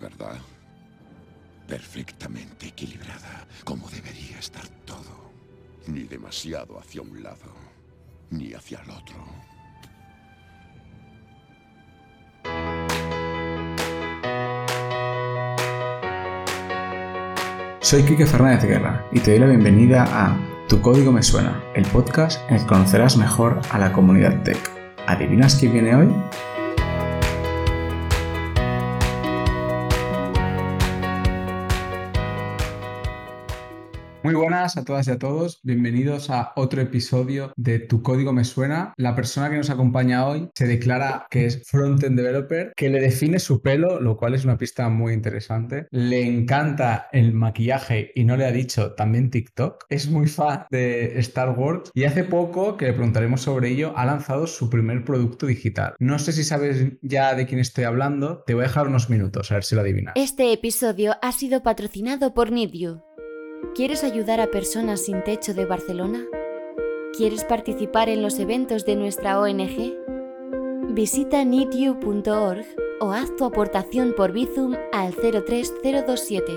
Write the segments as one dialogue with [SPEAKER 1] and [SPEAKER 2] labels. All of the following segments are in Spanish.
[SPEAKER 1] ¿verdad? Perfectamente equilibrada, como debería estar todo. Ni demasiado hacia un lado, ni hacia el otro.
[SPEAKER 2] Soy Quique Fernández Guerra y te doy la bienvenida a Tu Código Me Suena, el podcast en el que conocerás mejor a la comunidad tech. ¿Adivinas quién viene hoy? Muy buenas a todas y a todos, bienvenidos a otro episodio de Tu Código Me Suena. La persona que nos acompaña hoy se declara que es Frontend Developer, que le define su pelo, lo cual es una pista muy interesante. Le encanta el maquillaje y no le ha dicho también TikTok. Es muy fan de Star Wars y hace poco, que le preguntaremos sobre ello, ha lanzado su primer producto digital. No sé si sabes ya de quién estoy hablando, te voy a dejar unos minutos a ver si lo adivinas.
[SPEAKER 3] Este episodio ha sido patrocinado por NeedYou. ¿Quieres ayudar a personas sin techo de Barcelona? ¿Quieres participar en los eventos de nuestra ONG? Visita needyou.org o haz tu aportación por Bizum al 03027.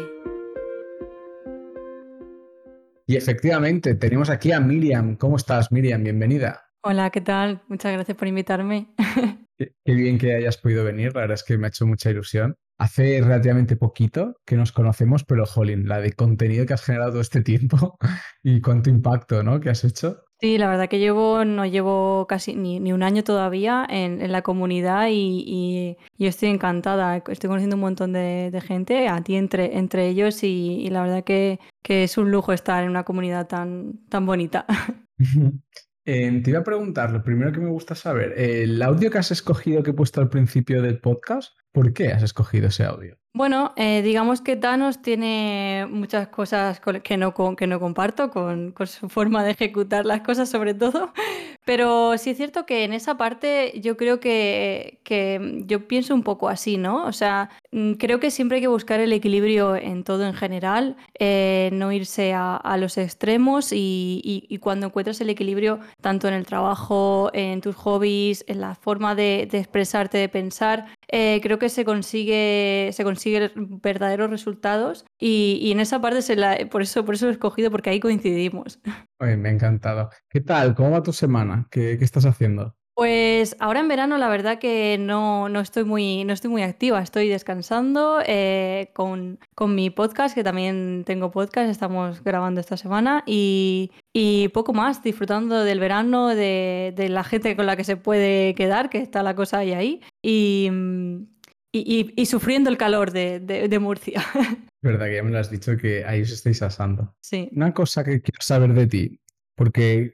[SPEAKER 2] Y efectivamente, tenemos aquí a Miriam. ¿Cómo estás, Miriam? Bienvenida.
[SPEAKER 4] Hola, ¿qué tal? Muchas gracias por invitarme.
[SPEAKER 2] Qué, qué bien que hayas podido venir, la verdad es que me ha hecho mucha ilusión. Hace relativamente poquito que nos conocemos, pero jolín, la de contenido que has generado todo este tiempo y cuánto impacto, ¿no? que has hecho.
[SPEAKER 4] Sí, la verdad que llevo, no llevo casi ni, ni un año todavía en, en la comunidad y, y- y estoy encantada. Estoy conociendo un montón de, de gente, a ti entre, entre ellos, y, y la verdad que, que es un lujo estar en una comunidad tan, tan bonita.
[SPEAKER 2] Eh, te iba a preguntar, lo primero que me gusta saber, el audio que has escogido que he puesto al principio del podcast, ¿por qué has escogido ese audio?
[SPEAKER 4] Bueno, eh, digamos que Thanos tiene muchas cosas que no, que no comparto con, con su forma de ejecutar las cosas sobre todo, pero sí es cierto que en esa parte yo creo que, que yo pienso un poco así, ¿no? O sea, mm, creo que siempre hay que buscar el equilibrio en todo en general, eh, no irse a, a los extremos y, y- y cuando encuentras el equilibrio tanto en el trabajo, en tus hobbies, en la forma de, de expresarte, de pensar, eh, creo que se consigue, se consiguen verdaderos resultados y, y en esa parte se la, por eso, por eso lo he escogido, porque ahí coincidimos.
[SPEAKER 2] Me ha encantado. ¿Qué tal? ¿Cómo va tu semana? ¿Qué, qué estás haciendo?
[SPEAKER 4] Pues ahora en verano la verdad que no, no estoy, muy, no estoy muy activa, estoy descansando eh, con, con mi podcast, que también tengo podcast, estamos grabando esta semana y, y poco más, disfrutando del verano, de, de la gente con la que se puede quedar, que está la cosa ahí ahí, y, mm, y, y- sufriendo el calor de, de- de Murcia.
[SPEAKER 2] Verdad que ya me lo has dicho que ahí os estáis asando.
[SPEAKER 4] Sí.
[SPEAKER 2] Una cosa que quiero saber de ti, porque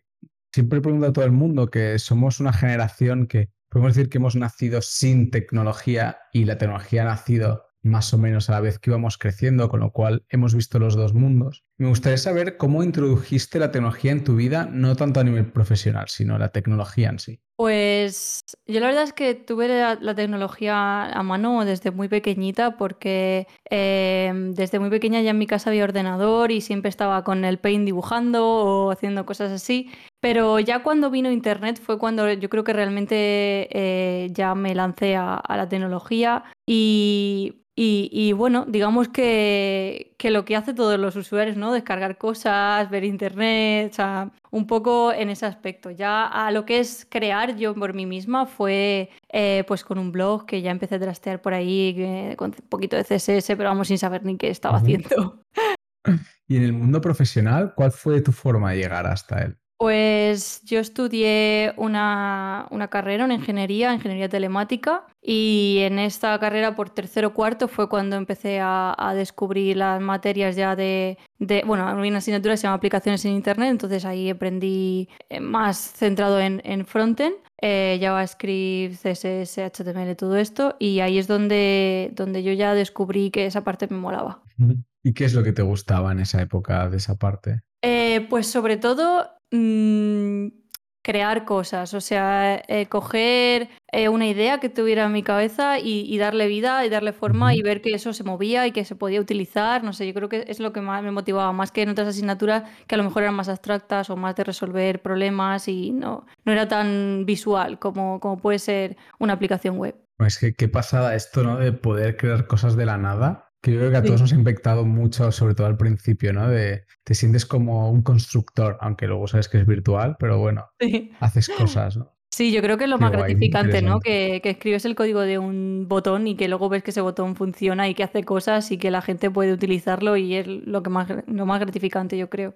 [SPEAKER 2] siempre pregunto a todo el mundo que somos una generación que podemos decir que hemos nacido sin tecnología y la tecnología ha nacido más o menos a la vez que íbamos creciendo, con lo cual hemos visto los dos mundos. Me gustaría saber cómo introdujiste la tecnología en tu vida, no tanto a nivel profesional, sino la tecnología en sí.
[SPEAKER 4] Pues yo la verdad es que tuve la, tecnología a mano desde muy pequeñita porque eh, desde muy pequeña ya en mi casa había ordenador y siempre estaba con el Paint dibujando o haciendo cosas así. Pero ya cuando vino Internet fue cuando yo creo que realmente eh, ya me lancé a, la tecnología y, bueno, digamos que, que lo que hace todos los usuarios, ¿no? Descargar cosas, ver Internet, o sea, un poco en ese aspecto. Ya a lo que es crear yo por mí misma fue eh, pues con un blog que ya empecé a trastear por ahí eh, con un poquito de CSS, pero vamos sin saber ni qué estaba haciendo.
[SPEAKER 2] Y en el mundo profesional, ¿cuál fue tu forma de llegar hasta él?
[SPEAKER 4] Pues yo estudié una, una carrera, una ingeniería, ingeniería telemática, y en esta carrera por tercero o cuarto fue cuando empecé a, a descubrir las materias ya de, de, bueno, una asignatura que se llama aplicaciones en Internet, entonces ahí aprendí eh, más centrado en, en frontend, eh, JavaScript, CSS, HTML, todo esto, y ahí es donde, donde yo ya descubrí que esa parte me molaba.
[SPEAKER 2] ¿Y qué es lo que te gustaba en esa época de esa parte?
[SPEAKER 4] Eh, pues sobre todo mm, crear cosas, o sea, eh, coger eh, una idea que tuviera en mi cabeza y, y darle vida y darle forma y ver que eso se movía y que se podía utilizar, no sé, yo creo que es lo que más me motivaba, más que en otras asignaturas que a lo mejor eran más abstractas o más de resolver problemas y no, no era tan visual como, como puede ser una aplicación web.
[SPEAKER 2] Es que qué pasada esto, ¿no? De poder crear cosas de la nada. Que yo creo que a todos nos ha impactado mucho, sobre todo al principio, ¿no? De te sientes como un constructor, aunque luego sabes que es virtual, pero bueno, haces cosas, ¿no?
[SPEAKER 4] Sí, yo creo que es lo más gratificante, ¿no? Que, que, escribes el código de un botón y que luego ves que ese botón funciona y que hace cosas y que la gente puede utilizarlo y es lo, que más, lo más gratificante, yo creo.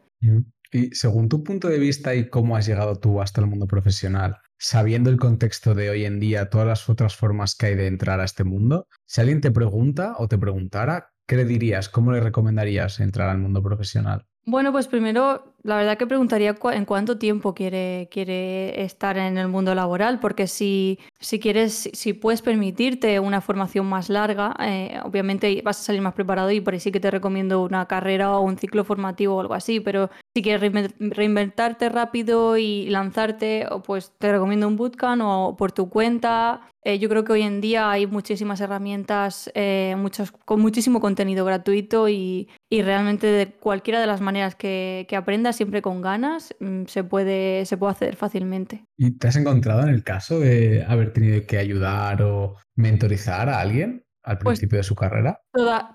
[SPEAKER 2] Y según tu punto de vista y cómo has llegado tú hasta el mundo profesional, sabiendo el contexto de hoy en día, todas las otras formas que hay de entrar a este mundo, si alguien te pregunta o te preguntara, ¿qué le dirías? ¿Cómo le recomendarías entrar al mundo profesional?
[SPEAKER 4] Bueno, pues primero, la verdad que preguntaría en cuánto tiempo quiere, quiere estar en el mundo laboral, porque si, si quieres, si puedes permitirte una formación más larga, eh, obviamente vas a salir más preparado y por ahí sí que te recomiendo una carrera o un ciclo formativo o algo así, pero si quieres reinventarte rápido y lanzarte, pues te recomiendo un bootcamp o por tu cuenta. Eh, yo creo que hoy en día hay muchísimas herramientas, eh, muchos, con muchísimo contenido gratuito y, y, realmente de cualquiera de las maneras que, que aprendas, siempre con ganas, mm, se, puede, se puede hacer fácilmente.
[SPEAKER 2] ¿Y te has encontrado en el caso de haber tenido que ayudar o mentorizar a alguien? al pues principio de su carrera?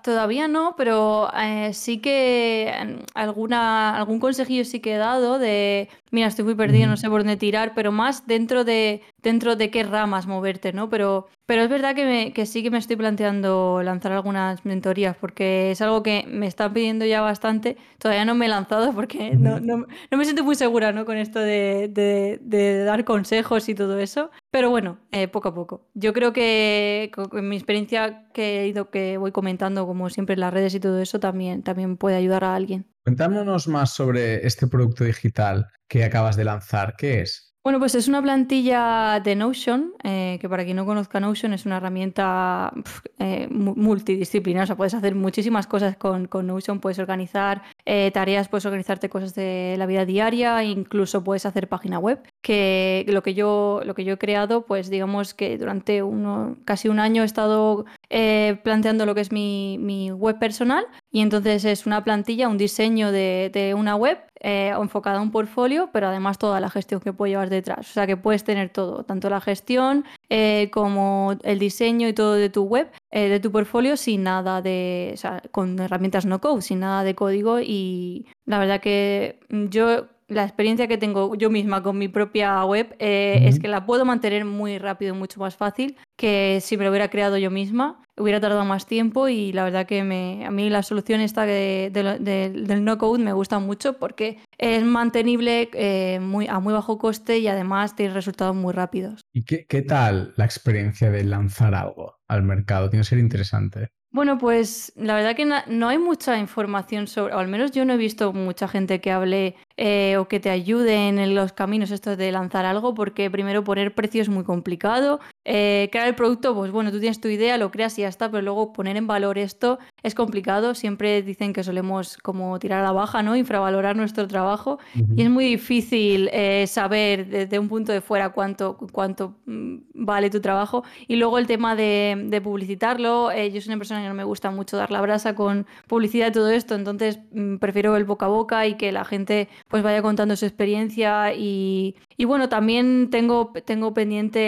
[SPEAKER 4] todavía no, pero eh, sí que alguna, algún consejillo sí que he dado de, mira, estoy muy perdido, no sé por dónde tirar, pero más dentro de, dentro de qué ramas moverte, ¿no? Pero, pero es verdad que, que sí que me estoy planteando lanzar algunas mentorías porque es algo que me están pidiendo ya bastante. Todavía no me he lanzado porque no, no, no, me siento muy segura, ¿no? Con esto de, de, de dar consejos y todo eso. Pero bueno, eh, poco a poco. Yo creo que con mi experiencia que he ido, que voy comentando, como siempre en las redes y todo eso, también, también puede ayudar a alguien.
[SPEAKER 2] Cuéntanos más sobre este producto digital que acabas de lanzar. ¿Qué es?
[SPEAKER 4] Bueno, pues es una plantilla de Notion, eh, que para quien no conozca Notion es una herramienta eh, multidisciplinar, o sea, puedes hacer muchísimas cosas con, Notion, puedes organizar eh, tareas, puedes organizarte cosas de la vida diaria, incluso puedes hacer página web, que lo que yo, lo que yo he creado, pues digamos que durante casi un año he estado planteando lo que es mi, mi, web personal. Y entonces es una plantilla, un diseño de una web eh, enfocada a un portfolio, pero además toda la gestión que puede llevar detrás. O sea que puedes tener todo, tanto la gestión eh, como el diseño y todo de tu web, eh, de tu portfolio, sin nada de, o sea, con herramientas no code, sin nada de código. Y la verdad que yo la experiencia que tengo yo misma con mi propia web eh, es que la puedo mantener muy rápido, mucho más fácil que si me lo hubiera creado yo misma. Hubiera tardado más tiempo y la verdad que me, a mí la solución esta del no code me gusta mucho porque es mantenible eh, muy, a muy bajo coste y además tiene resultados muy rápidos.
[SPEAKER 2] ¿Y qué, qué tal la experiencia de lanzar algo al mercado? Tiene que ser interesante.
[SPEAKER 4] Bueno, pues la verdad que no hay mucha información sobre, o al menos yo no he visto mucha gente que hable eh, o que te ayuden en los caminos estos de lanzar algo, porque primero poner precio es muy complicado. Eh, crear el producto, pues bueno, tú tienes tu idea, lo creas y ya está, pero luego poner en valor esto es complicado. Siempre dicen que solemos como tirar a la baja, ¿no? Infravalorar nuestro trabajo y es muy difícil eh, saber desde un punto de fuera cuánto, cuánto mm, vale tu trabajo. Y luego el tema de, publicitarlo, yo soy una persona que no me gusta mucho dar la brasa con publicidad y todo esto, entonces mm, prefiero el boca a boca y que la gente pues vaya contando su experiencia y, y bueno, también tengo, tengo pendiente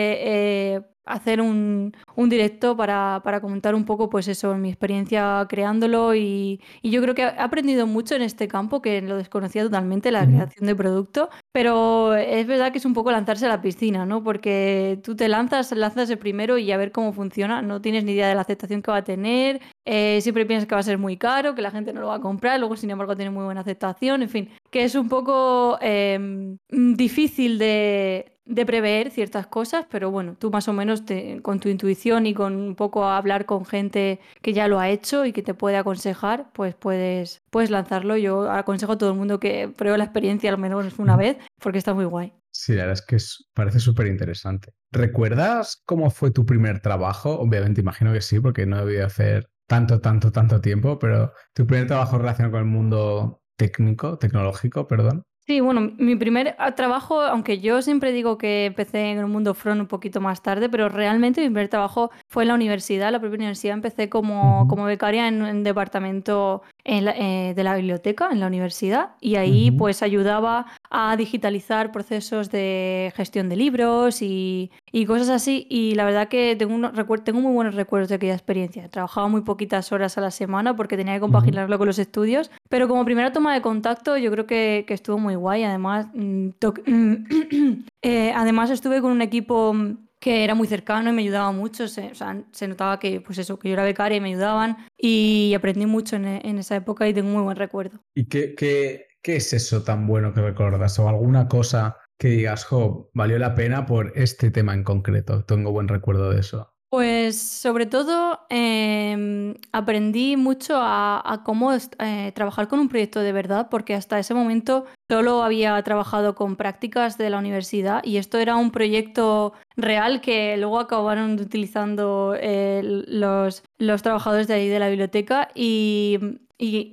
[SPEAKER 4] eh, hacer un, un directo para, para, comentar un poco, pues eso, mi experiencia creándolo y, y, yo creo que he aprendido mucho en este campo, que lo desconocía totalmente, la creación de producto, pero es verdad que es un poco lanzarse a la piscina, ¿no? Porque tú te lanzas, lanzas el primero y a ver cómo funciona, no tienes ni idea de la aceptación que va a tener, eh, siempre piensas que va a ser muy caro, que la gente no lo va a comprar, luego sin embargo tiene muy buena aceptación, en fin, que es un poco eh, difícil de, de prever ciertas cosas, pero bueno, tú más o menos con tu intuición y con un poco hablar con gente que ya lo ha hecho y que te puede aconsejar, pues puedes, puedes lanzarlo. Yo aconsejo a todo el mundo que pruebe la experiencia al menos una vez, porque está muy guay.
[SPEAKER 2] Sí, la verdad es que parece súper interesante. ¿Recuerdas cómo fue tu primer trabajo? Obviamente imagino que sí, porque no he debido hacer tanto, tanto, tanto tiempo, pero tu primer trabajo relacionado con el mundo técnico, tecnológico, perdón.
[SPEAKER 4] Sí, bueno, mi primer ah, trabajo, aunque yo siempre digo que empecé en el mundo front un poquito más tarde, pero realmente mi primer trabajo fue en la universidad, la propia universidad. Empecé como, como becaria en un departamento eh, de la biblioteca en la universidad y ahí pues ayudaba a digitalizar procesos de gestión de libros y, cosas así. Y la verdad que tengo, tengo muy buenos recuerdos de aquella experiencia. Trabajaba muy poquitas horas a la semana porque tenía que compaginarlo con los estudios, pero como primera toma de contacto yo creo que, estuvo muy guay. Además, mm, eh, además estuve con un equipo que era muy cercano y me ayudaba mucho. Se, o sea, se notaba que, pues eso, que yo era becaria y me ayudaban y aprendí mucho en, en esa época y tengo muy buen recuerdo.
[SPEAKER 2] ¿Y qué, qué, qué es eso tan bueno que recuerdas? ¿O alguna cosa que digas, jo, valió la pena por este tema en concreto? Tengo buen recuerdo de eso.
[SPEAKER 4] Pues sobre todo em, aprendí mucho a, cómo eh, trabajar con un proyecto de verdad, porque hasta ese momento solo había trabajado con prácticas de la universidad y esto era un proyecto real que luego acabaron utilizando eh, los, los trabajadores de ahí de la biblioteca y,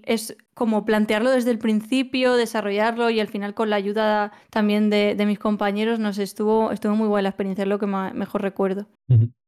[SPEAKER 4] es como plantearlo desde el principio, desarrollarlo y al final con la ayuda también de, mis compañeros nos estuvo, estuvo muy buena la experiencia, es lo que mejor recuerdo.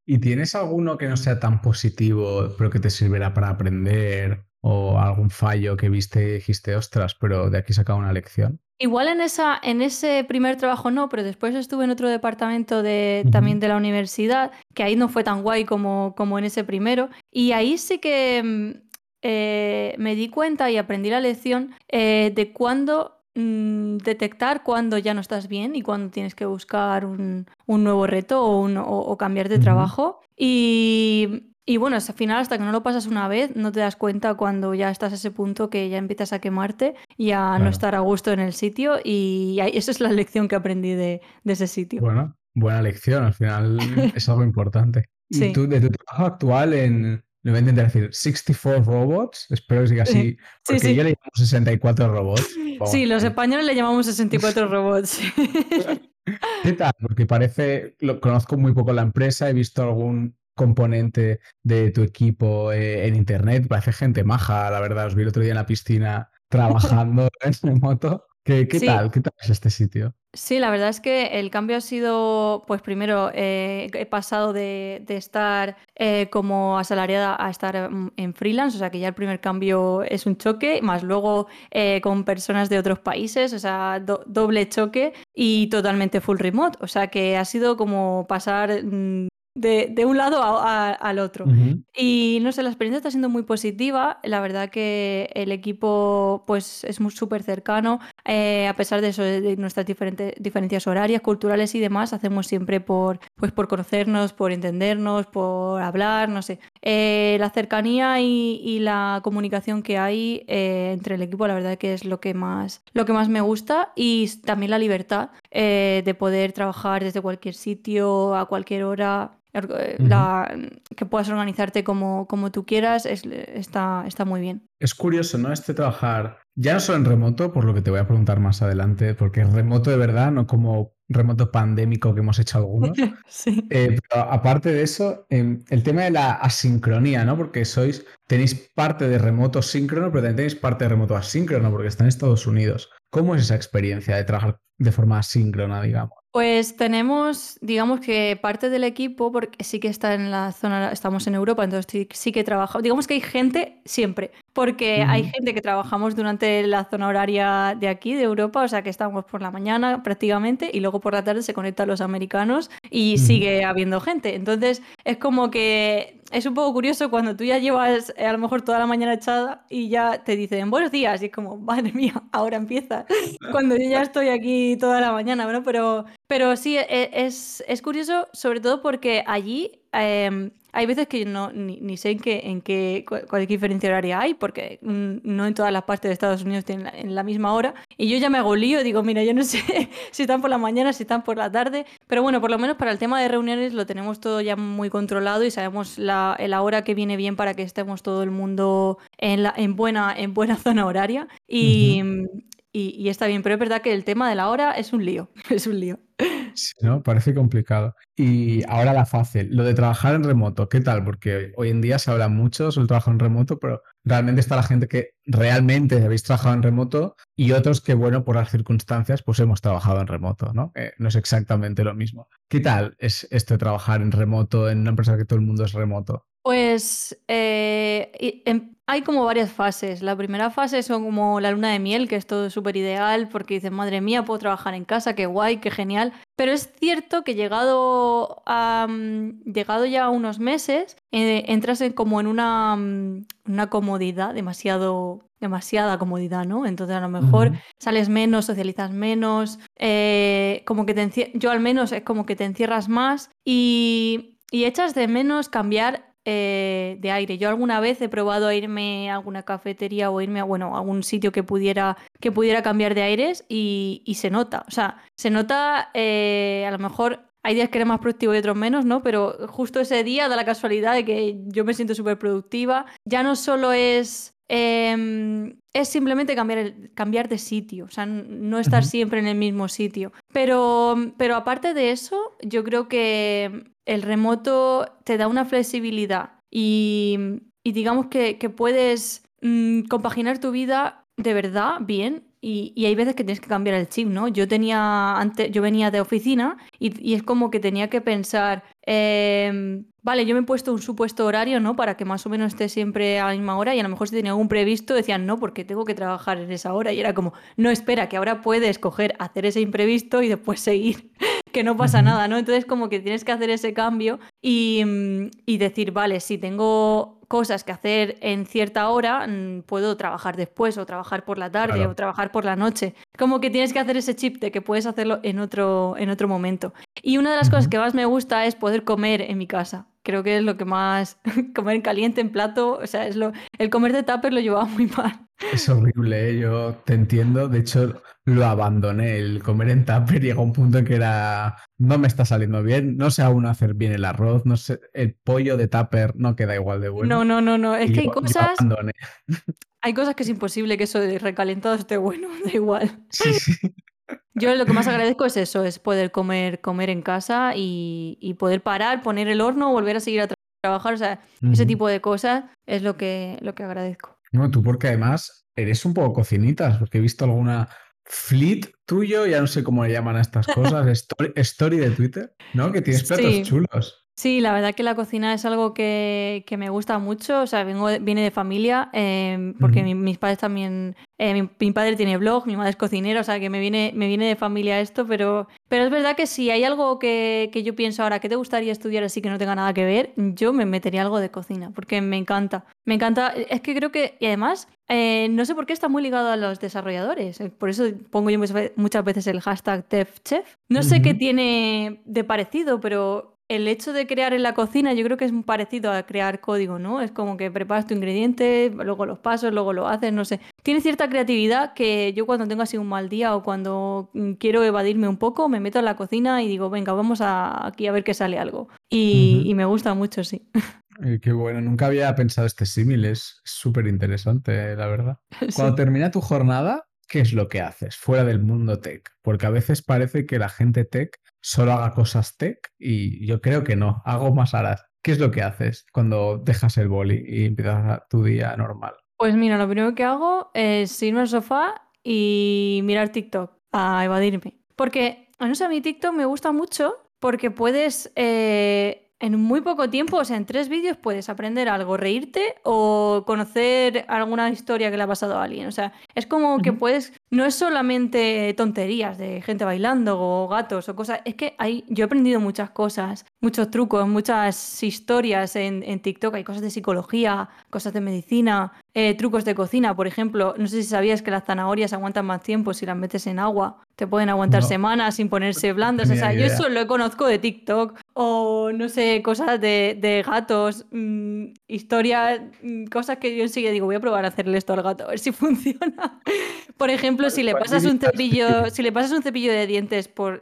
[SPEAKER 2] ¿Y tienes alguno que no sea tan positivo, pero que te sirviera para aprender? ¿O algún fallo que viste y dijiste, ostras, pero de aquí sacaba una lección?
[SPEAKER 4] Igual en, esa, en ese primer trabajo no, pero después estuve en otro departamento de, también de la universidad, que ahí no fue tan guay como, como en ese primero. Y ahí sí que mm, eh, me di cuenta y aprendí la lección eh, de cuándo Mm, detectar cuando ya no estás bien y cuando tienes que buscar un, nuevo reto o, cambiar de trabajo. Y, bueno, al final, hasta que no lo pasas una vez, no te das cuenta cuando ya estás a ese punto que ya empiezas a quemarte y a no estar a gusto en el sitio. Y esa es la lección que aprendí de, ese sitio.
[SPEAKER 2] Bueno, buena lección, al final es algo importante. ¿Y tú, de tu trabajo actual en, le voy a intentar decir 64 robots. Espero que siga así. Porque sí, yo le llamo 64 robots.
[SPEAKER 4] sí, los españoles le llamamos 64 robots.
[SPEAKER 2] ¿Qué tal? Porque parece, lo conozco muy poco la empresa, he visto algún componente de tu equipo eh, en internet, parece gente maja, la verdad, os vi el otro día en la piscina trabajando en moto. ¿Qué, tal? ¿Qué tal es este sitio?
[SPEAKER 4] Sí, la verdad es que el cambio ha sido, pues primero eh, he pasado de, estar eh, como asalariada a estar mm, en freelance, o sea que ya el primer cambio es un choque, más luego eh, con personas de otros países, o sea, doble choque y totalmente full remote, o sea que ha sido como pasar mm, de, un lado al otro. Y no sé, la experiencia está siendo muy positiva. La verdad que el equipo pues es súper cercano. Eh, a pesar de eso, de nuestras diferentes diferencias horarias, culturales y demás, hacemos siempre por, pues, por conocernos, por entendernos, por hablar, no sé. Eh, la cercanía y, la comunicación que hay eh, entre el equipo, la verdad que es lo que más, lo que más me gusta. Y también la libertad de poder trabajar desde cualquier sitio, a cualquier hora. Eh, que puedas organizarte como, como tú quieras, está, está muy bien.
[SPEAKER 2] Es curioso, ¿no? Este trabajar, ya no solo en remoto, por lo que te voy a preguntar más adelante, porque es remoto de verdad, no como remoto pandémico que hemos hecho algunos.
[SPEAKER 4] sí.
[SPEAKER 2] Eh, pero aparte de eso, em, el tema de la asincronía, ¿no? Porque sois, tenéis parte de remoto síncrono, pero también tenéis parte de remoto asíncrono, porque está en Estados Unidos. ¿Cómo es esa experiencia de trabajar de forma asíncrona, digamos?
[SPEAKER 4] Pues tenemos, digamos que parte del equipo, porque sí que está en la zona, estamos en Europa, entonces sí, que trabajamos, digamos que hay gente siempre, porque hay gente que trabajamos durante la zona horaria de aquí, de Europa, o sea que estamos por la mañana prácticamente y luego por la tarde se conectan los americanos y sigue habiendo gente. Entonces es como que es un poco curioso cuando tú ya llevas eh, a lo mejor toda la mañana echada y ya te dicen buenos días y es como, madre mía, ahora empieza. cuando yo ya estoy aquí toda la mañana, ¿no? Pero, pero sí, e, es, es curioso sobre todo porque allí Em, hay veces que no, ni, sé en qué, en qué cuál, diferencia horaria hay, porque mm, no en todas las partes de Estados Unidos tienen la, en la misma hora. Y yo ya me hago lío, digo, mira, yo no sé si están por la mañana, si están por la tarde. Pero bueno, por lo menos para el tema de reuniones lo tenemos todo ya muy controlado y sabemos la, la hora que viene bien para que estemos todo el mundo en, la, en, buena, en buena zona horaria. Y, y, está bien, pero es verdad que el tema de la hora es un lío, es un lío.
[SPEAKER 2] Sí, ¿no? Parece complicado. Y ahora la fácil, lo de trabajar en remoto, ¿qué tal? Porque hoy en día se habla mucho sobre el trabajo en remoto, pero realmente está la gente que realmente habéis trabajado en remoto y otros que, bueno, por las circunstancias, pues hemos trabajado en remoto, ¿no? Eh, no es exactamente lo mismo. ¿Qué tal es esto de trabajar en remoto en una empresa que todo el mundo es remoto?
[SPEAKER 4] Pues eh, em, hay como varias fases. La primera fase son como la luna de miel, que es todo súper ideal, porque dices, madre mía, puedo trabajar en casa, qué guay, qué genial. Pero es cierto que llegado, a, mm, llegado ya a unos meses, eh, entras en como en una, mm, una comodidad, demasiado demasiada comodidad, ¿no? Entonces a lo mejor sales menos, socializas menos, eh, como que te yo al menos es como que te encierras más y, y echas de menos cambiar eh, de aire. Yo alguna vez he probado a irme a alguna cafetería o irme a, bueno, algún sitio que pudiera, que pudiera cambiar de aires y, se nota. O sea, se nota eh, a lo mejor hay días que eres más productivo y otros menos, ¿no? Pero justo ese día da la casualidad de que yo me siento súper productiva. Ya no solo es Em, es simplemente cambiar, cambiar de sitio, o sea, no estar siempre en el mismo sitio. Pero, pero aparte de eso, yo creo que el remoto te da una flexibilidad y, digamos que, puedes mm, compaginar tu vida de verdad bien y, hay veces que tienes que cambiar el chip, ¿no? Yo tenía antes, yo venía de oficina y, es como que tenía que pensar, em, vale, yo me he puesto un supuesto horario, ¿no? Para que más o menos esté siempre a la misma hora y a lo mejor si tenía algún previsto decían, no, porque tengo que trabajar en esa hora y era como, no, espera, que ahora puedes coger, hacer ese imprevisto y después seguir, que no pasa nada, ¿no? Entonces como que tienes que hacer ese cambio y, y decir, vale, si tengo cosas que hacer en cierta hora, mm, puedo trabajar después o trabajar por la tarde o trabajar por la noche. Como que tienes que hacer ese chip de que puedes hacerlo en otro, en otro momento. Y una de las cosas que más me gusta es poder comer en mi casa. Creo que es lo que más comer caliente en plato, o sea, es lo el comer de tupper lo llevaba muy mal.
[SPEAKER 2] Es horrible, ¿eh? yo te entiendo. De hecho, lo abandoné. El comer en tupper llegó a un punto en que era. No me está saliendo bien. No sé aún hacer bien el arroz. No sé. El pollo de tupper no queda igual de bueno.
[SPEAKER 4] No, no, no, no. Es que hay cosas. Hay cosas que es imposible que eso de recalentado esté bueno. Da igual.
[SPEAKER 2] Sí, sí.
[SPEAKER 4] Yo lo que más agradezco es eso, es poder comer, comer en casa y, poder parar, poner el horno, volver a seguir a trabajar. O sea, ese tipo de cosas es lo que, lo que agradezco.
[SPEAKER 2] No, tú porque además eres un poco cocinitas, porque he visto alguna fleet tuyo, ya no sé cómo le llaman a estas cosas, story, de Twitter, ¿no? Que tienes platos chulos.
[SPEAKER 4] Sí, la verdad que la cocina es algo que, me gusta mucho. O sea, vengo, viene de familia, em, porque mis padres también. Eh, mi, padre tiene blog, mi madre es cocinera, o sea, que me viene, me viene de familia esto, pero, pero es verdad que si hay algo que, yo pienso ahora que te gustaría estudiar así que no tenga nada que ver, yo me metería algo de cocina, porque me encanta. Me encanta. Es que creo que. Y además, eh, no sé por qué está muy ligado a los desarrolladores. Eh, por eso pongo yo muchas veces el hashtag TEFCHEF. No sé qué tiene de parecido, pero el hecho de crear en la cocina yo creo que es parecido a crear código, ¿no? Es como que preparas tu ingrediente, luego los pasos, luego lo haces, no sé. Tiene cierta creatividad que yo cuando tengo así un mal día o cuando mm, quiero evadirme un poco, me meto en la cocina y digo, venga, vamos a, aquí a ver qué sale algo. Y, me gusta mucho, sí.
[SPEAKER 2] qué bueno, nunca había pensado este símil, es súper interesante, la verdad. Cuando termina tu jornada, ¿qué es lo que haces fuera del mundo tech? Porque a veces parece que la gente tech solo haga cosas tech y yo creo que no, hago más horas. ¿Qué es lo que haces cuando dejas el boli y empiezas tu día normal?
[SPEAKER 4] Pues mira, lo primero que hago es irme al sofá y mirar TikTok a evadirme. Porque, no sé, a mí TikTok me gusta mucho porque puedes eh, en muy poco tiempo, o sea, en tres vídeos puedes aprender algo, reírte o conocer alguna historia que le ha pasado a alguien. O sea, es como que puedes, no es solamente tonterías de gente bailando o gatos o cosas, es que hay, yo he aprendido muchas cosas, muchos trucos, muchas historias en, en TikTok, hay cosas de psicología, cosas de medicina, eh, trucos de cocina, por ejemplo, no sé si sabías que las zanahorias aguantan más tiempo si las metes en agua. Te pueden aguantar semanas sin ponerse blandas. o sea, yo eso lo conozco de TikTok. O no sé, cosas de, gatos, mm, historias, mm, cosas que yo enseguida digo, voy a probar a hacerle esto al gato, a ver si funciona. por ejemplo, si le pasas un cepillo, si le pasas un cepillo de dientes por,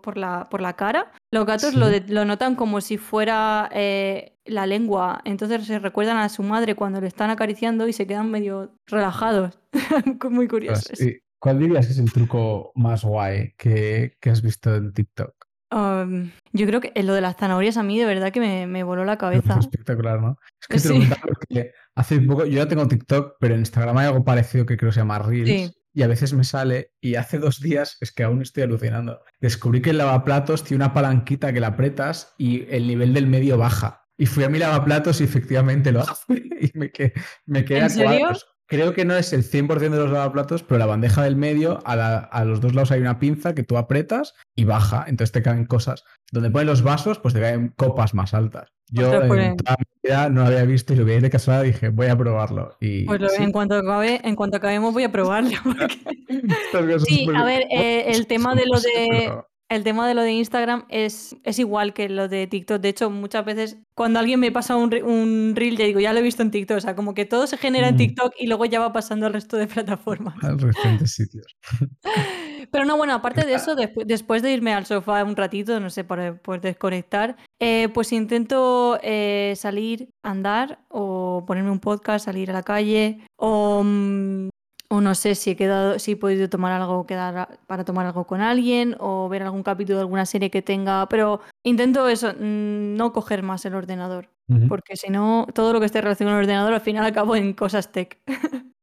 [SPEAKER 4] por, la, por la cara, los gatos lo, lo, notan como si fuera eh, la lengua. Entonces se recuerdan a su madre cuando le están acariciando y se quedan medio relajados. Muy curiosos.
[SPEAKER 2] ¿Cuál dirías que es el truco más guay que, has visto en TikTok?
[SPEAKER 4] Um, yo creo que lo de las zanahorias a mí de verdad que me, voló la cabeza.
[SPEAKER 2] espectacular, ¿no? Es que te lo porque hace poco, yo ya tengo TikTok, pero en Instagram hay algo parecido que creo que se llama Reels. Y a veces me sale, y hace dos días, es que aún estoy alucinando, descubrí que el lavaplatos tiene una palanquita que la apretas y el nivel del medio baja. Y fui a mi lavaplatos y efectivamente lo hace. Y me, que, me queda
[SPEAKER 4] ¿En serio?
[SPEAKER 2] cuadros. Creo que no es el 100% de los lavaplatos, pero la bandeja del medio, a, la- a los dos lados hay una pinza que tú apretas y baja. Entonces te caen cosas. Donde ponen los vasos, pues te caen copas más altas. Yo en toda mi vida no lo había visto y lo vi de casualidad y dije, voy a probarlo. Y
[SPEAKER 4] Pues lo-
[SPEAKER 2] sí,
[SPEAKER 4] en, cuanto acabe, en cuanto acabemos voy a probarlo. porque- Sí, a ver, eh, el tema de lo de,
[SPEAKER 2] Pero-
[SPEAKER 4] el tema de lo de Instagram es, es igual que lo de TikTok. De hecho, muchas veces cuando alguien me pasa un, un reel, ya digo, ya lo he visto en TikTok. O sea, como que todo se genera en
[SPEAKER 2] Mm.
[SPEAKER 4] TikTok y luego ya va pasando al resto de plataformas.
[SPEAKER 2] a los diferentes sitios.
[SPEAKER 4] Pero no, bueno, aparte de eso, despu- después de irme al sofá un ratito, no sé, por, por desconectar, eh, pues intento eh, salir, andar o ponerme un podcast, salir a la calle o, mm, o no sé si he quedado, si he podido tomar algo, quedar para tomar algo con alguien o ver algún capítulo de alguna serie que tenga, pero intento eso, mm, no coger más el ordenador, porque si no, todo lo que esté relacionado con el ordenador al final acabo en cosas tech.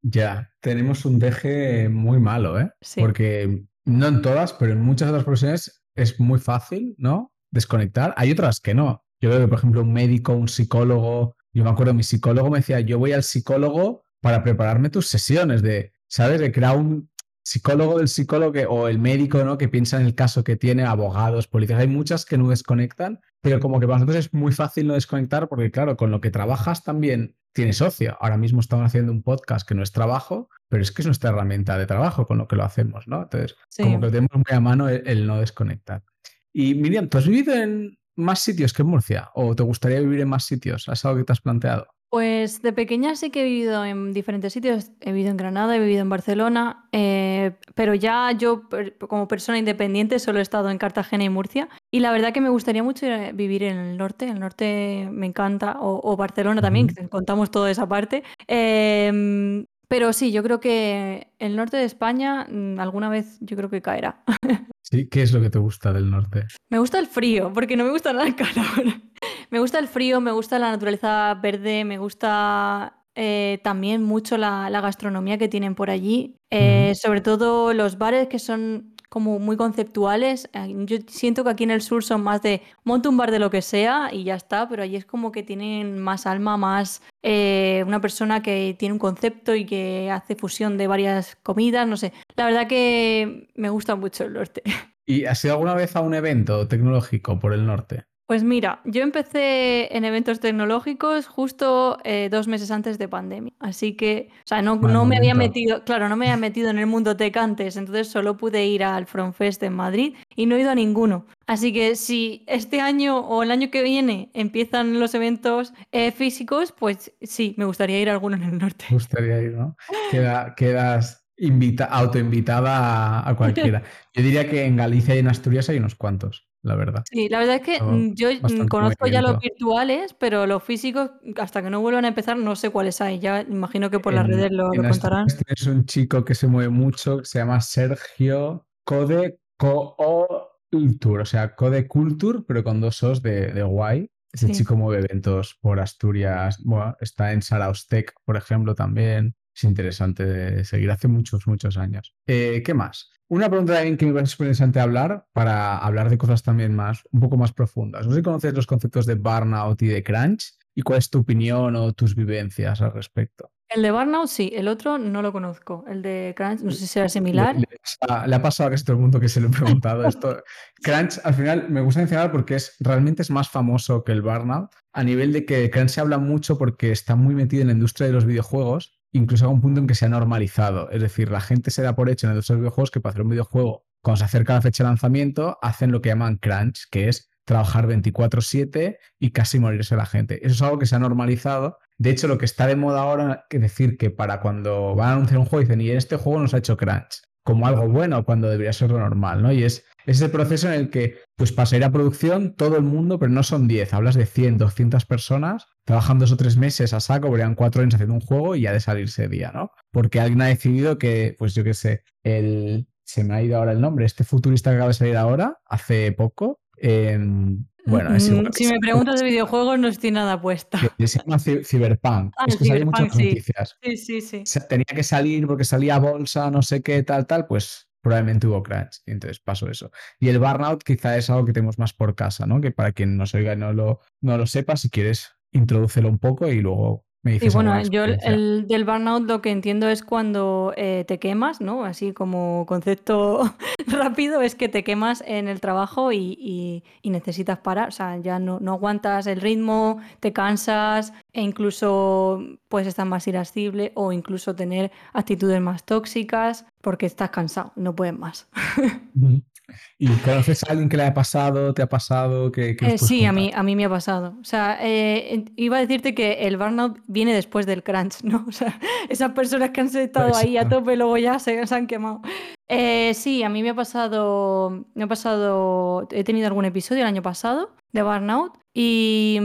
[SPEAKER 2] Ya, tenemos un deje muy malo, ¿eh?
[SPEAKER 4] Sí.
[SPEAKER 2] Porque no en todas, pero en muchas otras profesiones es muy fácil, ¿no? Desconectar. Hay otras que no. Yo veo que, por ejemplo, un médico, un psicólogo, yo me acuerdo, mi psicólogo me decía, yo voy al psicólogo para prepararme tus sesiones de, ¿sabes? De crear un psicólogo del psicólogo que- o el médico, ¿no? Que piensa en el caso que tiene, abogados, policías. Hay muchas que no desconectan, pero como que para nosotros es muy fácil no desconectar porque, claro, con lo que trabajas también tienes ocio. Ahora mismo estamos haciendo un podcast que no es trabajo, pero es que es nuestra herramienta de trabajo con lo que lo hacemos, ¿no? Entonces,
[SPEAKER 4] Sí.
[SPEAKER 2] como que lo tenemos muy a mano el, el no desconectar. Y Miriam, ¿tú has vivido en más sitios que en Murcia? ¿O te gustaría vivir en más sitios? ¿Es algo que te has planteado?
[SPEAKER 4] Pues de pequeña sí que he vivido en diferentes sitios. He vivido en Granada, he vivido en Barcelona, eh, pero ya yo per- como persona independiente solo he estado en Cartagena y Murcia. Y la verdad que me gustaría mucho ir a vivir en el norte. El norte me encanta, o, o Barcelona también, que contamos toda esa parte. Em, pero sí, yo creo que el norte de España mm, alguna vez yo creo que caerá.
[SPEAKER 2] Sí, ¿qué es lo que te gusta del norte?
[SPEAKER 4] Me gusta el frío, porque no me gusta nada el calor. Me gusta el frío, me gusta la naturaleza verde, me gusta eh, también mucho la, la gastronomía que tienen por allí. Eh. Sobre todo los bares que son como muy conceptuales. Eh, Yo siento que aquí en el sur son más de monta un bar de lo que sea y ya está, pero allí es como que tienen más alma, más eh, una persona que tiene un concepto y que hace fusión de varias comidas, no sé. La verdad que me gusta mucho el norte.
[SPEAKER 2] ¿Y has ido alguna vez a un evento tecnológico por el norte?
[SPEAKER 4] Pues mira, yo empecé en eventos tecnológicos justo eh, dos meses antes de pandemia. Así que, o sea, no, me había metido, claro, no me había metido en el mundo tech antes, entonces solo pude ir al FromFest en Madrid y no he ido a ninguno. Así que si este año o el año que viene empiezan los eventos eh, físicos, pues sí, me gustaría ir a alguno en el norte.
[SPEAKER 2] Me gustaría ir, ¿no? Queda- quedas invita, autoinvitada a, a cualquiera. Yo diría que en Galicia y en Asturias hay unos cuantos, la verdad.
[SPEAKER 4] Sí, la verdad es que mm, yo mm, conozco ya los virtuales, pero los físicos, hasta que no vuelvan a empezar, no sé cuáles hay. Ya imagino que por las
[SPEAKER 2] En-
[SPEAKER 4] redes lo, lo contarán.
[SPEAKER 2] Tienes un chico que se mueve mucho, que se llama Sergio Code Culture, o sea, Code Culture, pero con dos os de, de guay. Ese
[SPEAKER 4] Sí.
[SPEAKER 2] chico mueve eventos por Asturias, bueno, está en Saraustec, por ejemplo, también. Es interesante de seguir hace muchos, muchos años. Eh, ¿Qué más? Una pregunta también que me parece súper interesante hablar para hablar de cosas también más, un poco más profundas. No sé si conoces los conceptos de burnout y de crunch y cuál es tu opinión o tus vivencias al respecto.
[SPEAKER 4] El de Burnout sí, el otro no lo conozco. El de Crunch, no sé si será similar.
[SPEAKER 2] Le, le pasa- le ha pasado a casi todo el mundo que se lo he preguntado esto. Crunch, al final, me gusta mencionar porque es, realmente es más famoso que el Burnout, a nivel de que Crunch se habla mucho porque está muy metido en la industria de los videojuegos, incluso a un punto en que se ha normalizado. Es decir, la gente se da por hecho en los videojuegos que para hacer un videojuego, cuando se acerca la fecha de lanzamiento, hacen lo que llaman Crunch, que es trabajar 24/7 y casi morirse la gente. Eso es algo que se ha normalizado. De hecho, lo que está de moda ahora es decir que para cuando van a anunciar un juego dicen, y este juego nos ha hecho crunch, como algo bueno cuando debería ser lo normal, ¿no? Y es ese proceso en el que, pues para salir a producción, todo el mundo, pero no son 10, hablas de 100, 200 personas, trabajan dos o tres meses a saco, verían cuatro años haciendo un juego y ya de salirse día, ¿no? Porque alguien ha decidido que, pues yo qué sé, el... Se me ha ido ahora el nombre, este futurista que acaba de salir ahora, hace poco, em, bueno, es
[SPEAKER 4] Mm,
[SPEAKER 2] igual.
[SPEAKER 4] Si me preguntas de videojuegos, no estoy nada puesta.
[SPEAKER 2] Se llama Cyberpunk.
[SPEAKER 4] Ah,
[SPEAKER 2] es
[SPEAKER 4] el
[SPEAKER 2] que
[SPEAKER 4] sí.
[SPEAKER 2] noticias.
[SPEAKER 4] Sí, sí, sí.
[SPEAKER 2] Tenía que salir porque salía bolsa, no sé qué, tal, tal. Pues probablemente hubo crunch. Y entonces pasó eso. Y el burnout quizá es algo que tenemos más por casa, ¿no? Que para quien nos oiga y no lo, no lo sepa, si quieres, introdúcelo un poco y luego
[SPEAKER 4] y bueno, yo el, del burnout lo que entiendo es cuando eh, te quemas, ¿no? Así como concepto rápido, es que te quemas en el trabajo y, necesitas parar. O sea, ya no, no, aguantas el ritmo, te cansas e incluso puedes estar más irascible o incluso tener actitudes más tóxicas porque estás cansado, no puedes más.
[SPEAKER 2] ¿Y conoces a alguien que le haya pasado? ¿Te ha pasado? que
[SPEAKER 4] eh, sí, a mí, a mí me ha pasado. O sea, eh, iba a decirte que el burnout viene después del crunch, ¿no? O sea, esas personas que han estado ahí a tope y luego ya se, han quemado. Eh, sí, a mí me ha pasado, me ha pasado, he tenido algún episodio el año pasado de burnout y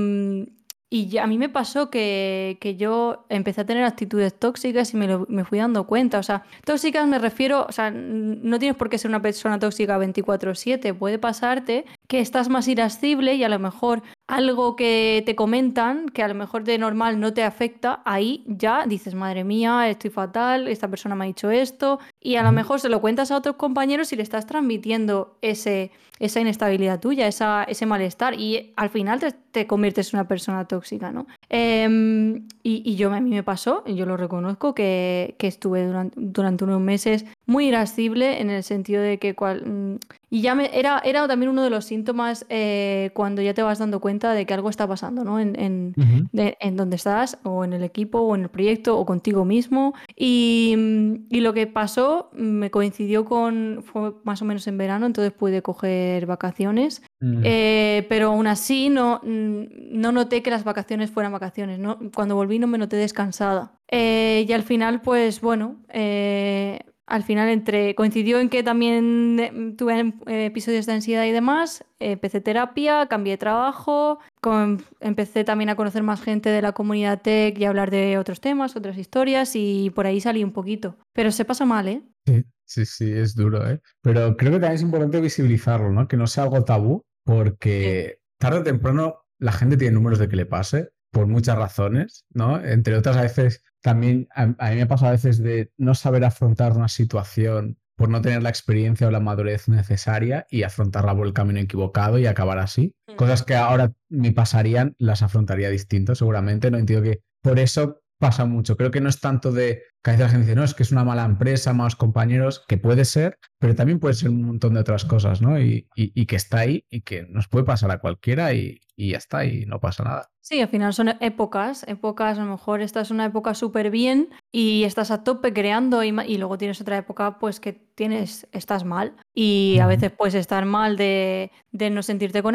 [SPEAKER 4] y a mí me pasó que, yo empecé a tener actitudes tóxicas y me, me, fui dando cuenta. O sea, tóxicas me refiero, o sea, no tienes por qué ser una persona tóxica 24/7. Puede pasarte que estás más irascible y a lo mejor algo que te comentan, que a lo mejor de normal no te afecta, ahí ya dices, madre mía, estoy fatal, esta persona me ha dicho esto, y a lo mejor se lo cuentas a otros compañeros y le estás transmitiendo ese, esa inestabilidad tuya, esa, ese malestar, y al final te, conviertes en una persona tóxica, ¿no? Em, y, yo a mí me pasó, y yo lo reconozco, que, estuve durante, durante unos meses muy irascible en el sentido de que cual, mm, y ya me, era, era también uno de los síntomas eh, cuando ya te vas dando cuenta de que algo está pasando, ¿no? En, en, en, donde estás, o en el equipo, o en el proyecto, o contigo mismo. Y, mm, y, lo que pasó me coincidió con, fue más o menos en verano, entonces pude coger vacaciones. Mm. Eh, pero aún así no, no noté que las vacaciones fueran vacaciones, ¿no? Cuando volví no me noté descansada. Eh, y al final, pues bueno, al final entre coincidió en que también eh, tuve eh, episodios de ansiedad y demás, empecé terapia, cambié de trabajo, empecé también a conocer más gente de la comunidad tech y a hablar de otros temas, otras historias y por ahí salí un poquito. Pero se pasa mal, ¿eh?
[SPEAKER 2] Sí, sí, sí, es duro, ¿eh? Pero creo que también es importante visibilizarlo, ¿no? Que no sea algo tabú, porque tarde o temprano la gente tiene números de que le pase por muchas razones, ¿no? Entre otras, a veces también a, mí me pasa a veces de no saber afrontar una situación por no tener la experiencia o la madurez necesaria y afrontarla por el camino equivocado y acabar así. Cosas que ahora me pasarían, las afrontaría distinto, seguramente. No entiendo que por eso pasa mucho. Creo que no es tanto de que a veces la gente dice, no, es que es una mala empresa, malos compañeros, que puede ser, pero también puede ser un montón de otras cosas, ¿no? Y, y, que está ahí y que nos puede pasar a cualquiera y, y ya está, y no pasa nada.
[SPEAKER 4] Sí, al final son épocas, épocas, a lo mejor esta es una época súper bien y estás a tope creando y, y, luego tienes otra época pues que tienes, estás mal y a veces puedes estar mal de, de no sentirte con,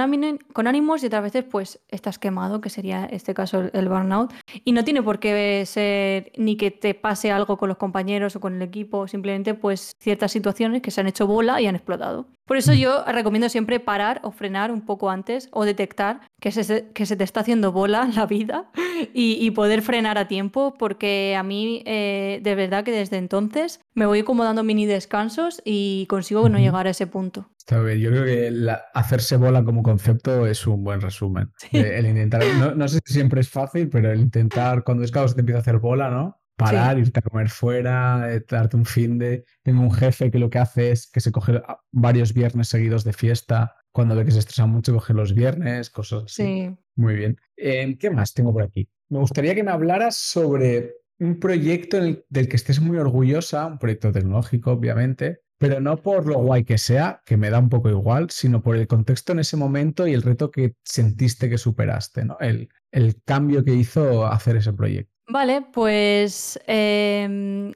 [SPEAKER 4] con, ánimos y otras veces pues estás quemado, que sería este caso el, burnout. Y no tiene por qué ser ni que te pase algo con los compañeros o con el equipo, simplemente pues ciertas situaciones que se han hecho bola y han explotado. Por eso yo recomiendo siempre parar o frenar un poco antes o detectar que se, que se te está haciendo bola la vida y, poder frenar a tiempo, porque a mí eh, de verdad que desde entonces me voy como dando mini descansos y consigo no llegar a ese punto.
[SPEAKER 2] Está bien. Yo creo que hacerse bola como concepto es un buen resumen. El, intentar, no, sé si siempre es fácil, pero el intentar, cuando es que se te empieza a hacer bola, ¿no? Parar, irte a comer fuera, eh, darte un fin de. Tengo un jefe que lo que hace es que se coge varios viernes seguidos de fiesta. Cuando ve que se estresa mucho, coge los viernes, cosas así. Sí. Muy bien. Em, ¿Qué más tengo por aquí? Me gustaría que me hablaras sobre un proyecto del que estés muy orgullosa, un proyecto tecnológico, obviamente, pero no por lo guay que sea, que me da un poco igual, sino por el contexto en ese momento y el reto que sentiste que superaste, ¿no? El, el cambio que hizo hacer ese proyecto.
[SPEAKER 4] Vale, pues em,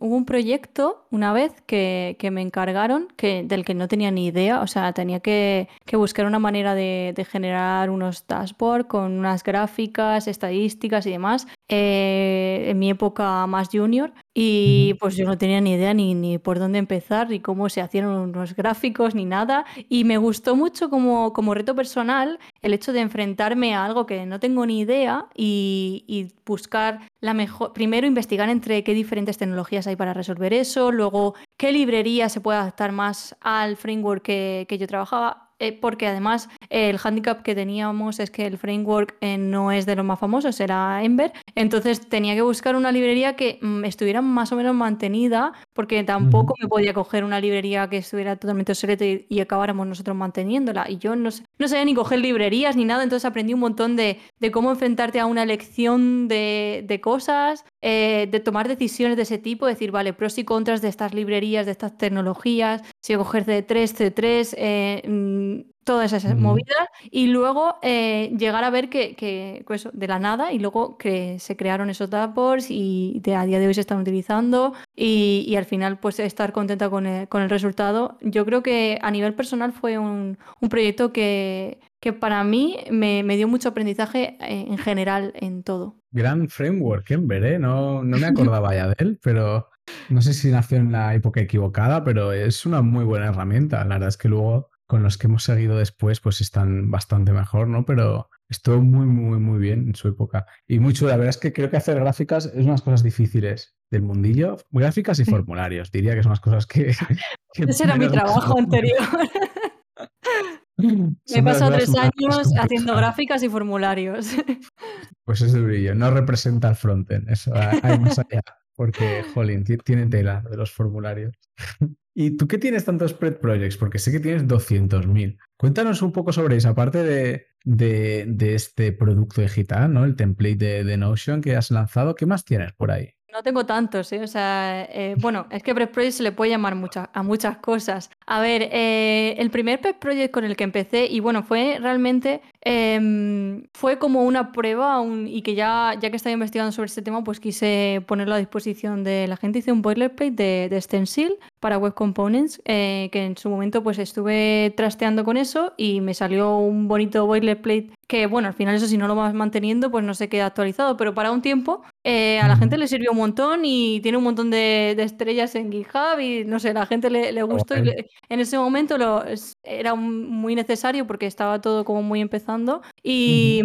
[SPEAKER 4] hubo un proyecto una vez que, me encargaron que, del que no tenía ni idea, o sea, tenía que, buscar una manera de, generar unos dashboards con unas gráficas, estadísticas y demás, eh, en mi época más junior. Y pues yo no tenía ni idea ni, ni por dónde empezar, ni cómo se hacían unos gráficos, ni nada. Y me gustó mucho como, como reto personal el hecho de enfrentarme a algo que no tengo ni idea y, y buscar la mejor, primero investigar entre qué diferentes tecnologías hay para resolver eso, luego qué librería se puede adaptar más al framework que, que yo trabajaba eh, porque además el handicap que teníamos es que el framework eh, no es de los más famosos, era Ember. Entonces tenía que buscar una librería que mm, estuviera más o menos mantenida, porque tampoco me podía coger una librería que estuviera totalmente obsoleta y, acabáramos nosotros manteniéndola. Y yo no, no sabía ni coger librerías ni nada, entonces aprendí un montón de, cómo enfrentarte a una elección de, de cosas, eh, de tomar decisiones de ese tipo, decir, vale, pros y contras de estas librerías, de estas tecnologías, si coger C3, C3, eh, mm, todas esas movidas, y luego eh, llegar a ver que, pues, de la nada, y luego que se crearon esos dashboards y de, a día de hoy se están utilizando, y, al final pues estar contenta con el, con el, resultado. Yo creo que a nivel personal fue un, un proyecto que, que para mí me, dio mucho aprendizaje eh, en general en todo.
[SPEAKER 2] Gran framework, Ember, ¿eh? No, no me acordaba ya de él, pero no sé si nació en la época equivocada, pero es una muy buena herramienta. La verdad es que luego con los que hemos seguido después, pues están bastante mejor, ¿no? Pero estuvo muy, muy, muy bien en su época. Y mucho, la verdad es que creo que hacer gráficas es unas cosas difíciles del mundillo. Gráficas y formularios, diría que son las cosas que...
[SPEAKER 4] Ese era mi trabajo anterior. Me he pasado tres años haciendo gráficas y formularios.
[SPEAKER 2] Pues es de brillo, no representa el frontend, eso hay más allá, porque, jolín, tiene tela de los formularios. ¿Y tú qué tienes tantos pet projects? Porque sé que tienes 200.000. Cuéntanos un poco sobre eso, aparte de, de, este producto digital, ¿no? El template de, de Notion que has lanzado, ¿qué más tienes por ahí?
[SPEAKER 4] No tengo tantos, ¿eh? O sea, eh, bueno, es que Pet Project se le puede llamar a muchas cosas. A ver, eh, el primer Pet Project con el que empecé, y bueno, fue realmente, em, fue como una prueba y que ya, ya que estaba investigando sobre este tema, pues quise ponerlo a disposición de la gente. Hice un boilerplate de, de Stencil para Web Components, que en su momento pues estuve trasteando con eso y me salió un bonito boilerplate que, bueno, al final eso si no lo vas manteniendo, pues no se queda actualizado, pero para un tiempo a la gente le sirvió un montón y tiene un montón de, estrellas en GitHub y no sé, la gente le, gustó y en ese momento lo, era muy necesario porque estaba todo como muy empezando y,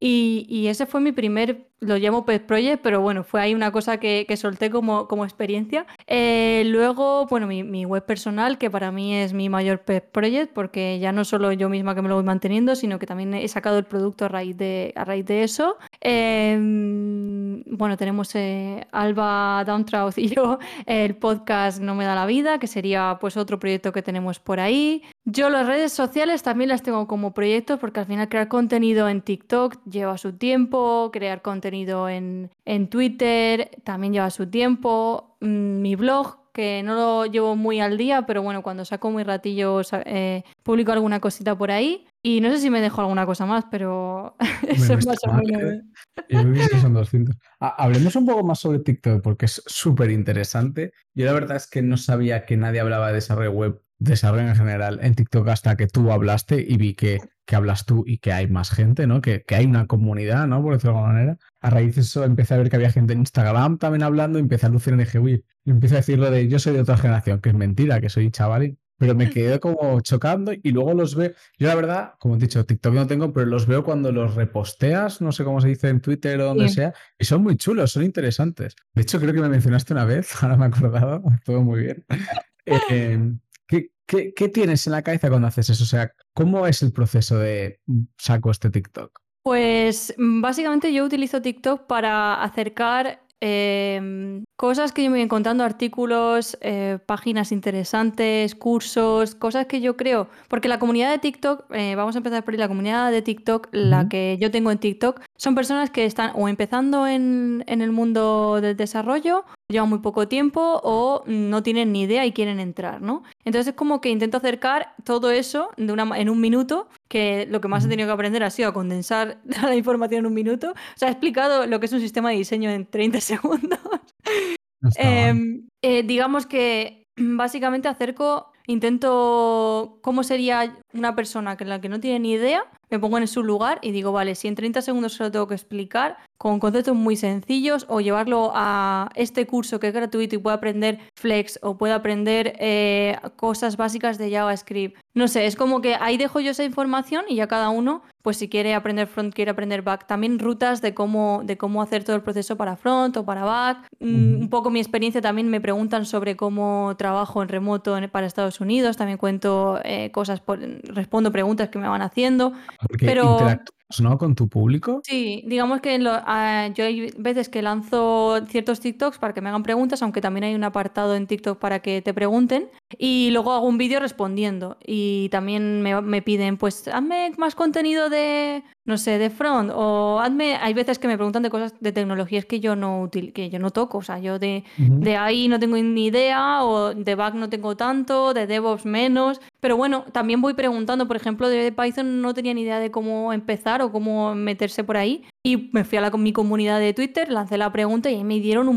[SPEAKER 4] y, ese fue mi primer, lo llamo Pet Project, pero bueno, fue ahí una cosa que, solté como, como experiencia. Eh, luego, bueno, mi, web personal, que para mí es mi mayor Pet Project, porque ya no solo yo misma que me lo voy manteniendo, sino que también he sacado el producto a raíz de, a raíz de eso. Em, bueno, tenemos eh, Alba Downtrout y yo, el podcast No me da la vida, que sería pues otro proyecto que tenemos por ahí. Yo las redes sociales también las tengo como proyectos porque al final crear contenido en TikTok lleva su tiempo, crear contenido en, en Twitter también lleva su tiempo, mm, mi blog que no lo llevo muy al día, pero bueno, cuando saco muy ratillo eh, publico alguna cosita por ahí. Y no sé si me dejo alguna cosa más, pero eso es más o menos.
[SPEAKER 2] ¿eh? son 200. hablemos un poco más sobre TikTok porque es súper interesante. Yo la verdad es que no sabía que nadie hablaba de desarrollo web desarrollo en general en TikTok hasta que tú hablaste y vi que, que hablas tú y que hay más gente, ¿no? Que, que, hay una comunidad, ¿no? Por decirlo de alguna manera. A raíz de eso empecé a ver que había gente en Instagram también hablando y empecé a lucir dije, uy, y empecé a decirlo de yo soy de otra generación, que es mentira, que soy chaval, pero me quedé como chocando y luego los veo. Yo la verdad, como he dicho, TikTok no tengo, pero los veo cuando los reposteas, no sé cómo se dice en Twitter o donde sea, y son muy chulos, son interesantes. De hecho, creo que me mencionaste una vez, ahora me he acordado, todo muy bien. Eh, ¿Qué, tienes en la cabeza cuando haces eso? O sea, ¿cómo es el proceso de saco este TikTok?
[SPEAKER 4] Pues mm, básicamente yo utilizo TikTok para acercar em, cosas que yo me voy encontrando, artículos, eh, páginas interesantes, cursos, cosas que yo creo. Porque la comunidad de TikTok, eh, vamos a empezar por ahí, la comunidad de TikTok, la que yo tengo en TikTok, son personas que están o empezando en, en el mundo del desarrollo llevan muy poco tiempo o no tienen ni idea y quieren entrar, ¿no? Entonces es como que intento acercar todo eso de una, en un minuto, que lo que más he tenido que aprender ha sido a condensar la información en un minuto. O sea, he explicado lo que es un sistema de diseño en 30 segundos. Em, eh, digamos que básicamente acerco, intento cómo sería una persona que la que no tiene ni idea, me pongo en su lugar y digo, vale, si en 30 segundos se lo tengo que explicar con conceptos muy sencillos o llevarlo a este curso que es gratuito y puedo aprender Flex o puedo aprender eh, cosas básicas de JavaScript. No sé, es como que ahí dejo yo esa información y ya cada uno, pues si quiere aprender front, quiere aprender back. También rutas de cómo, de cómo hacer todo el proceso para front o para back. Mm, un poco mi experiencia también me preguntan sobre cómo trabajo en remoto para Estados Unidos. También cuento eh, cosas, respondo preguntas que me van haciendo. Pero
[SPEAKER 2] ¿no? Con tu público.
[SPEAKER 4] Sí, digamos que yo hay veces que lanzo ciertos TikToks para que me hagan preguntas, aunque también hay un apartado en TikTok para que te pregunten, y luego hago un vídeo respondiendo. Y también me, me, piden, pues hazme más contenido de, no sé, de front, o hazme, hay veces que me preguntan de cosas de tecnologías que yo no, que yo no toco, o sea, yo de, de ahí no tengo ni idea, o de back no tengo tanto, de DevOps menos, pero bueno, también voy preguntando, por ejemplo, de Python no tenía ni idea de cómo empezar o cómo meterse por ahí. Y me fui a la, mi comunidad de Twitter, lancé la pregunta y ahí me dieron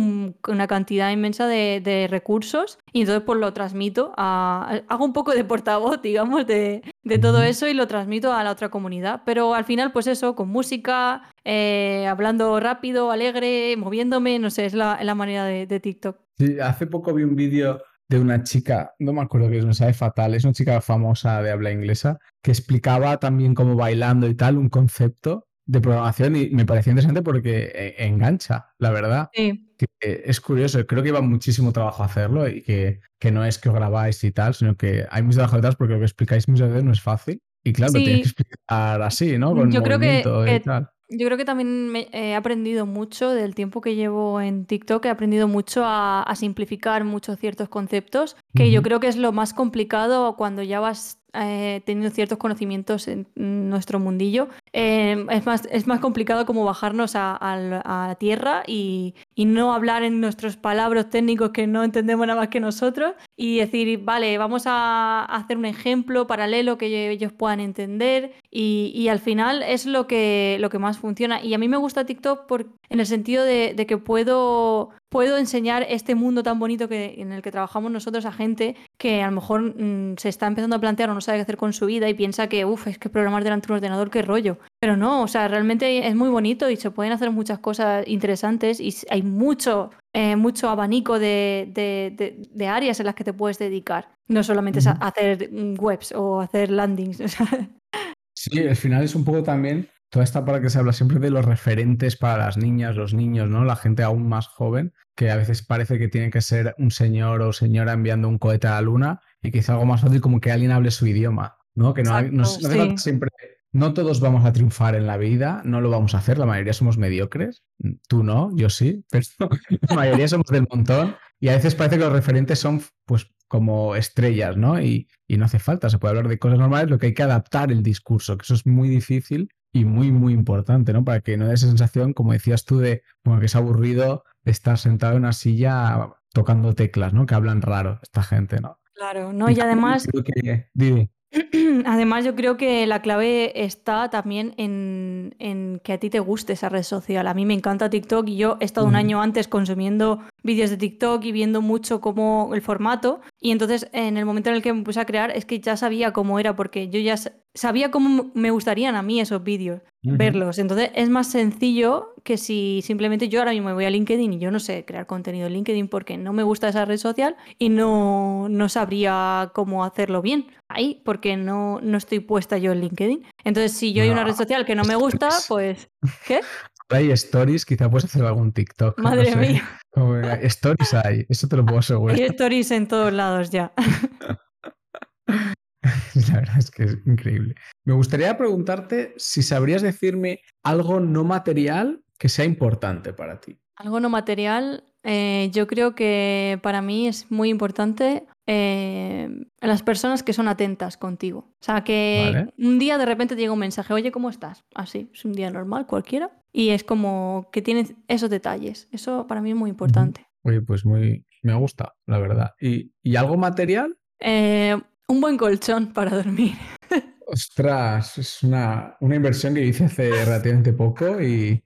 [SPEAKER 4] una cantidad inmensa de, recursos. Y entonces pues lo transmito a... Hago un poco de portavoz, digamos, de, todo eso y lo transmito a la otra comunidad. Pero al final, pues eso, con música, eh, hablando rápido, alegre, moviéndome, no sé, es la, manera de, de TikTok.
[SPEAKER 2] Sí, hace poco vi un vídeo de una chica, no me acuerdo qué es, me sabe fatal, es una chica famosa de habla inglesa, que explicaba también como bailando y tal un concepto de programación y me pareció interesante porque eh, engancha, la verdad.
[SPEAKER 4] Sí.
[SPEAKER 2] es curioso, creo que lleva muchísimo trabajo hacerlo y que, que no es que os grabáis y tal, sino que hay mucho trabajo detrás porque lo que explicáis muchas veces no es fácil. Y claro, sí. tienes que explicar así, ¿no?
[SPEAKER 4] Con Yo creo que, y tal. Yo creo que también he aprendido mucho del tiempo que llevo en TikTok, he aprendido mucho a, simplificar muchos ciertos conceptos, que yo creo que es lo más complicado cuando ya vas eh, teniendo ciertos conocimientos en nuestro mundillo, eh, es, más, es más complicado como bajarnos a, a, tierra y, y, no hablar en nuestros palabras técnicos que no entendemos nada más que nosotros y decir, vale, vamos a hacer un ejemplo paralelo que ellos puedan entender y, y al final es lo que, lo que más funciona. Y a mí me gusta TikTok en el sentido de, de que puedo puedo enseñar este mundo tan bonito que, en el que trabajamos nosotros a gente que a lo mejor mm, se está empezando a plantear o no sabe qué hacer con su vida y piensa que, uff, es que programar delante de un ordenador, qué rollo. Pero no, o sea, realmente es muy bonito y se pueden hacer muchas cosas interesantes y hay mucho, eh, mucho abanico de, de, áreas en las que te puedes dedicar. No solamente es hacer webs o hacer landings.
[SPEAKER 2] Sí, al final es un poco también toda esta parte que se habla siempre de los referentes para las niñas, los niños, ¿no? La gente aún más joven, que a veces parece que tiene que ser un señor o señora enviando un cohete a la luna y es algo más fácil como que alguien hable su idioma, ¿no? Que no, no, siempre. No todos vamos a triunfar en la vida, no lo vamos a hacer, la mayoría somos mediocres. Tú no, yo sí, pero la mayoría somos del montón y a veces parece que los referentes son pues como estrellas, ¿no? Y, y, no hace falta, se puede hablar de cosas normales, lo que hay que adaptar el discurso, que eso es muy difícil y muy, muy importante, ¿no? Para que no dé esa sensación, como decías tú, de bueno, que es aburrido estar sentado en una silla tocando teclas, ¿no? Que hablan raro esta gente, ¿no?
[SPEAKER 4] Claro, no, y, además... Además, yo creo que la clave está también en, que a ti te guste esa red social. A mí me encanta TikTok y yo he estado un año antes consumiendo vídeos de TikTok y viendo mucho cómo el formato. Y entonces, en el momento en el que me puse a crear, es que ya sabía cómo era, porque yo ya sabía cómo me gustarían a mí esos vídeos, verlos. Entonces, es más sencillo que si simplemente yo ahora mismo me voy a LinkedIn y yo no sé crear contenido en LinkedIn porque no me gusta esa red social y no, no sabría cómo hacerlo bien ahí porque no, no estoy puesta yo en LinkedIn. Entonces, si yo hay una red social que no me gusta, pues... ¿Qué?
[SPEAKER 2] Hay stories, quizá puedes hacer algún TikTok.
[SPEAKER 4] Madre mía.
[SPEAKER 2] stories hay, eso te lo puedo asegurar.
[SPEAKER 4] Hay stories en todos lados ya.
[SPEAKER 2] La verdad es que es increíble. Me gustaría preguntarte si sabrías decirme algo no material que sea importante para ti.
[SPEAKER 4] Algo no material, eh, yo creo que para mí es muy importante eh, las personas que son atentas contigo. O sea, que un día de repente te llega un mensaje, oye, ¿cómo estás? Así, es un día normal, cualquiera. Y es como que tienes esos detalles. Eso para mí es muy importante.
[SPEAKER 2] Oye, pues muy, me gusta, la verdad. ¿Y, algo material?
[SPEAKER 4] Eh, un buen colchón para dormir.
[SPEAKER 2] Ostras, es una, una inversión que hice hace relativamente poco y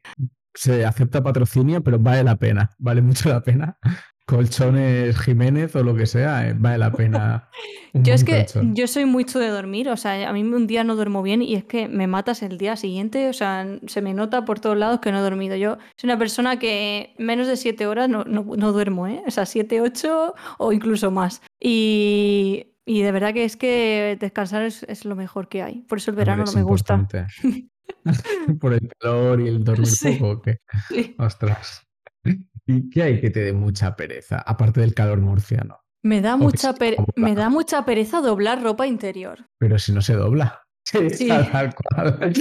[SPEAKER 2] se acepta patrocinio, pero vale la pena, vale mucho la pena. colchones Jiménez o lo que sea, eh, vale la pena.
[SPEAKER 4] Yo es que
[SPEAKER 2] colchón.
[SPEAKER 4] yo soy mucho de dormir, o sea, a mí un día no duermo bien y es que me matas el día siguiente, o sea, se me nota por todos lados que no he dormido. Yo soy una persona que menos de siete horas no, no, no duermo, ¿eh? O sea, siete, ocho o incluso más. Y, y de verdad que es que descansar es, es lo mejor que hay. Por eso el verano no me gusta.
[SPEAKER 2] Por el calor y el dormir
[SPEAKER 4] Sí.
[SPEAKER 2] poco, ¿o qué?
[SPEAKER 4] Sí.
[SPEAKER 2] Ostras. ¿Y qué hay que te dé mucha pereza? Aparte del calor murciano.
[SPEAKER 4] Me da, mucha pere- me da mucha pereza doblar ropa interior.
[SPEAKER 2] Pero si no se dobla. Sí,
[SPEAKER 4] Sí.
[SPEAKER 2] tal cual.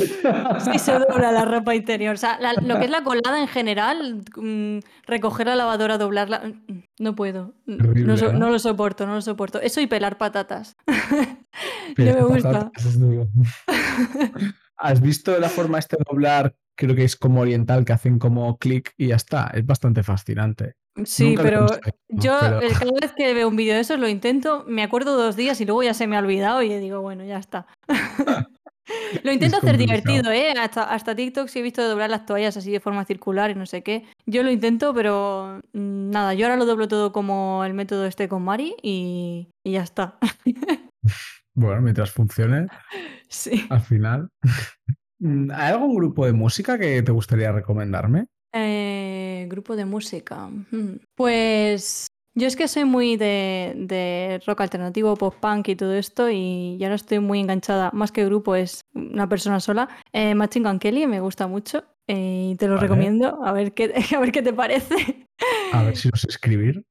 [SPEAKER 4] Sí se dobla la ropa interior. O sea, la- lo que es la colada en general, mm, recoger la lavadora, doblarla, no puedo.
[SPEAKER 2] Horrible,
[SPEAKER 4] no, so-
[SPEAKER 2] ¿no?
[SPEAKER 4] no lo soporto, no lo soporto. Eso y pelar patatas. No me gusta.
[SPEAKER 2] ¿Has visto la forma este de doblar? Creo que es como oriental, que hacen como clic y ya está. Es bastante fascinante.
[SPEAKER 4] Sí, pero yo
[SPEAKER 2] pero-
[SPEAKER 4] cada vez que veo un vídeo de esos lo intento, me acuerdo dos días y luego ya se me ha olvidado y digo, bueno, ya está. Lo intento
[SPEAKER 2] Es
[SPEAKER 4] hacer divertido, ¿eh? Hasta, hasta TikTok sí he visto doblar las toallas así de forma circular y no sé qué. Yo lo intento, pero mm, nada, yo ahora lo doblo todo como el método este con Mari y, y ya está.
[SPEAKER 2] Bueno, mientras funcione,
[SPEAKER 4] Sí.
[SPEAKER 2] al final. ¿Hay algún grupo de música que te gustaría recomendarme?
[SPEAKER 4] Eh, grupo de música. Pues yo es que soy muy de, de rock alternativo, pop punk y todo esto, y ya ahora estoy muy enganchada, más que grupo, es una persona sola. Eh, Machine Gun Kelly me gusta mucho eh, y te lo
[SPEAKER 2] Vale.
[SPEAKER 4] recomiendo, a ver qué, a ver qué te parece.
[SPEAKER 2] A ver si lo sé escribir.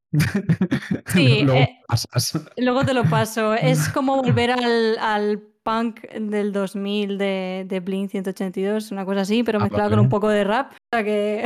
[SPEAKER 4] Sí,
[SPEAKER 2] Luego
[SPEAKER 4] eh,
[SPEAKER 2] pasas.
[SPEAKER 4] Luego te lo paso. Es como volver al, al punk del 2000 de, de Blink 182, una cosa así, pero
[SPEAKER 2] Ah,
[SPEAKER 4] mezclado
[SPEAKER 2] vale.
[SPEAKER 4] con un poco de rap. O sea que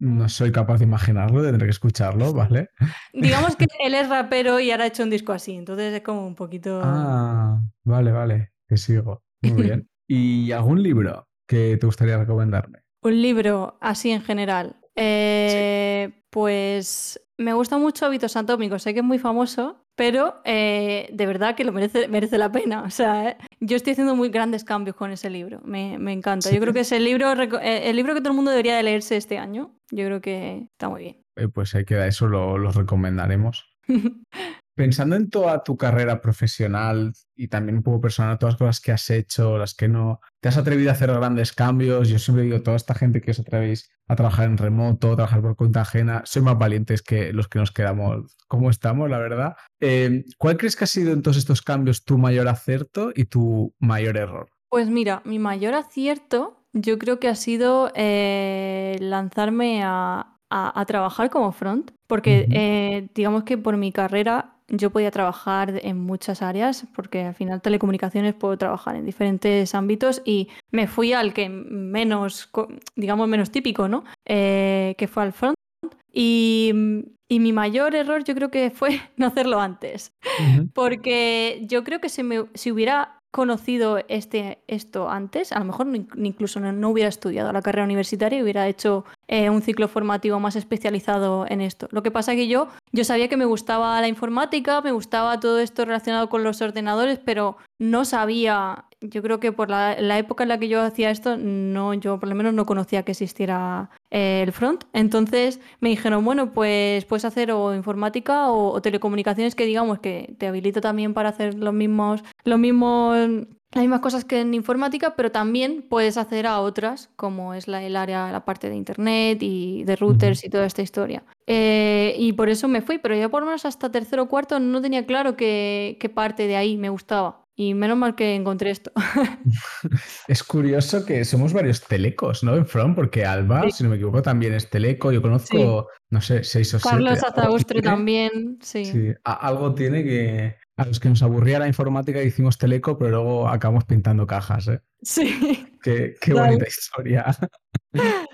[SPEAKER 2] No soy capaz de imaginarlo, tendré que escucharlo, ¿vale?
[SPEAKER 4] digamos que él es rapero y ahora ha hecho un disco así, entonces es como un poquito...
[SPEAKER 2] Ah, vale, vale, que sigo. Muy bien. ¿Y algún libro que te gustaría recomendarme?
[SPEAKER 4] Un libro así en general. Eh, Pues me gusta mucho Hábitos Atómicos, sé que es muy famoso, pero eh, de verdad que lo merece, merece la pena. O sea, eh, yo estoy haciendo muy grandes cambios con ese libro, me, me encanta.
[SPEAKER 2] Sí.
[SPEAKER 4] Yo creo que es el libro, eh, el libro que todo el mundo debería de leerse este año. Yo creo que está muy bien.
[SPEAKER 2] Eh, pues ahí queda, eso lo, lo recomendaremos. Pensando en toda tu carrera profesional y también un poco personal, todas las cosas que has hecho, las que no, te has atrevido a hacer grandes cambios. Yo siempre digo, toda esta gente que os atrevéis a trabajar en remoto, a trabajar por cuenta ajena, sois más valientes que los que nos quedamos como estamos, la verdad. Eh, ¿Cuál crees que ha sido en todos estos cambios tu mayor acierto y tu mayor error?
[SPEAKER 4] Pues mira, mi mayor acierto yo creo que ha sido eh, lanzarme a, a- a trabajar como front, porque eh, digamos que por mi carrera yo podía trabajar en muchas áreas, porque al final telecomunicaciones puedo trabajar en diferentes ámbitos y me fui al que menos, digamos, menos típico, ¿no? Eh, que fue al front. Y, y mi mayor error yo creo que fue no hacerlo antes. Porque yo creo que si, me, si hubiera conocido este, esto antes, a lo mejor incluso no, hubiera estudiado la carrera universitaria y hubiera hecho eh, un ciclo formativo más especializado en esto. Lo que pasa que yo, yo sabía que me gustaba la informática, me gustaba todo esto relacionado con los ordenadores, pero no sabía, yo creo que por la, la época en la que yo hacía esto, no, yo por lo menos no conocía que existiera eh, el front. Entonces me dijeron, bueno, pues puedes hacer o informática o, o telecomunicaciones que digamos que te habilita también para hacer los mismos, los mismos, las mismas cosas que en informática, pero también puedes hacer a otras, como es la, el área, la parte de internet y de routers y toda esta historia. Eh, y por eso me fui, pero yo por lo menos hasta tercero o cuarto no tenía claro qué parte de ahí me gustaba. Y menos mal que encontré esto.
[SPEAKER 2] Es curioso que somos varios telecos, ¿no? En From, porque Alba,
[SPEAKER 4] Sí.
[SPEAKER 2] si no me equivoco, también es teleco. Yo conozco, no sé, seis o siete.
[SPEAKER 4] Carlos
[SPEAKER 2] Algo
[SPEAKER 4] Azaustre
[SPEAKER 2] tiene-
[SPEAKER 4] también, sí.
[SPEAKER 2] Algo tiene que a los que nos aburría la informática hicimos teleco, pero luego acabamos pintando cajas, ¿eh?
[SPEAKER 4] Sí.
[SPEAKER 2] Qué, qué bonita historia.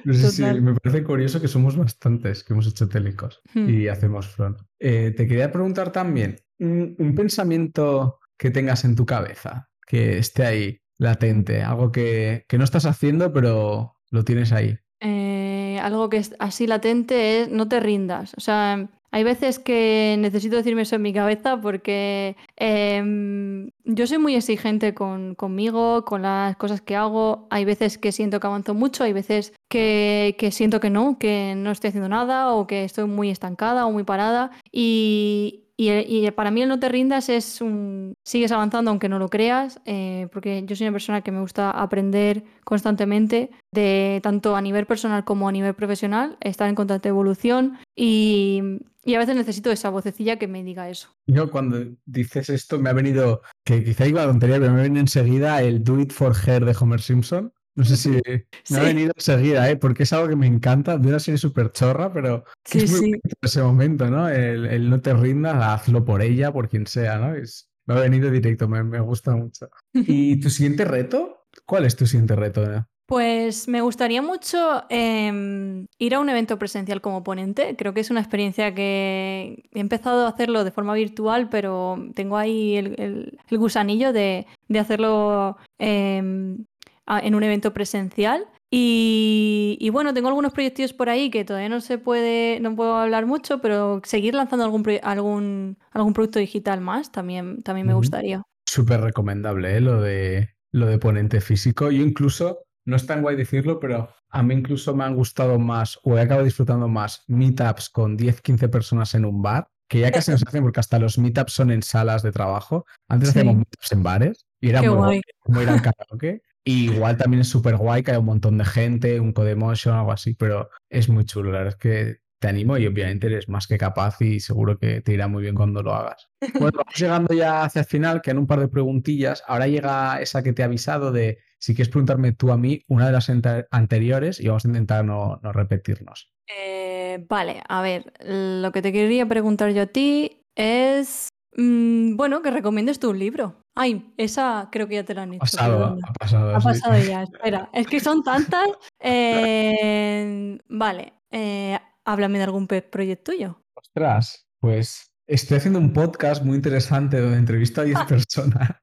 [SPEAKER 2] No sé si me parece curioso que somos bastantes que hemos hecho telecos
[SPEAKER 4] Hmm.
[SPEAKER 2] y hacemos front. Eh, te quería preguntar también, un, un pensamiento que tengas en tu cabeza, que esté ahí latente, algo que, que no estás haciendo, pero lo tienes ahí.
[SPEAKER 4] Eh, algo que es así latente es no te rindas. O sea, hay veces que necesito decirme eso en mi cabeza porque em, yo soy muy exigente con, conmigo, con las cosas que hago. Hay veces que siento que avanzo mucho, hay veces que, que, siento que no, que no estoy haciendo nada o que estoy muy estancada o muy parada. Y, y, para mí el no te rindas es un... Sigues avanzando aunque no lo creas, eh, porque yo soy una persona que me gusta aprender constantemente, de tanto a nivel personal como a nivel profesional, estar en constante evolución y, y a veces necesito esa vocecilla que me diga eso.
[SPEAKER 2] Yo cuando dices esto me ha venido, que quizá iba a tontería, pero me viene enseguida el Do It For Her de Homer Simpson. No sé si me ha venido enseguida, ¿eh? porque es algo que me encanta, de una serie súper chorra, pero es muy en ese momento, ¿no? El, no te rindas, hazlo por ella, por quien sea, ¿no? Es, me ha venido directo, me, me gusta mucho. ¿Y tu siguiente reto? ¿Cuál es tu siguiente reto?
[SPEAKER 4] Pues me gustaría mucho em, ir a un evento presencial como ponente. Creo que es una experiencia que he empezado a hacerlo de forma virtual, pero tengo ahí el, gusanillo de, hacerlo em, en un evento presencial. Y, bueno, tengo algunos proyectos por ahí que todavía no se puede, no puedo hablar mucho, pero seguir lanzando algún, algún, algún producto digital más también, también me gustaría.
[SPEAKER 2] Súper recomendable, ¿eh? lo, de, lo de ponente físico. Yo incluso, no es tan guay decirlo, pero a mí incluso me han gustado más o he acabado disfrutando más meetups con 10, 15 personas en un bar, que ya casi no se hacen porque hasta los meetups son en salas de trabajo. Antes hacíamos meetups en bares y era muy guay. como ir al karaoke igual también es súper guay que hay un montón de gente, un Codemotion o algo así, pero es muy chulo. La verdad es que te animo y obviamente eres más que capaz y seguro que te irá muy bien cuando lo hagas. Bueno, vamos llegando ya hacia el final, que en un par de preguntillas. Ahora llega esa que te he avisado de si quieres preguntarme tú a mí una de las anteriores y vamos a intentar no, repetirnos.
[SPEAKER 4] Eh, vale, a ver, lo que te quería preguntar yo a ti es Mm, bueno, que recomiendes tú un libro. Ay, esa creo que ya te la han hecho.
[SPEAKER 2] Pasado, ha pasado,
[SPEAKER 4] ha pasado ya, espera. Es que son tantas. Eh, vale, eh, háblame de algún proyecto tuyo.
[SPEAKER 2] Ostras, pues estoy haciendo un podcast muy interesante donde entrevisto a 10 personas.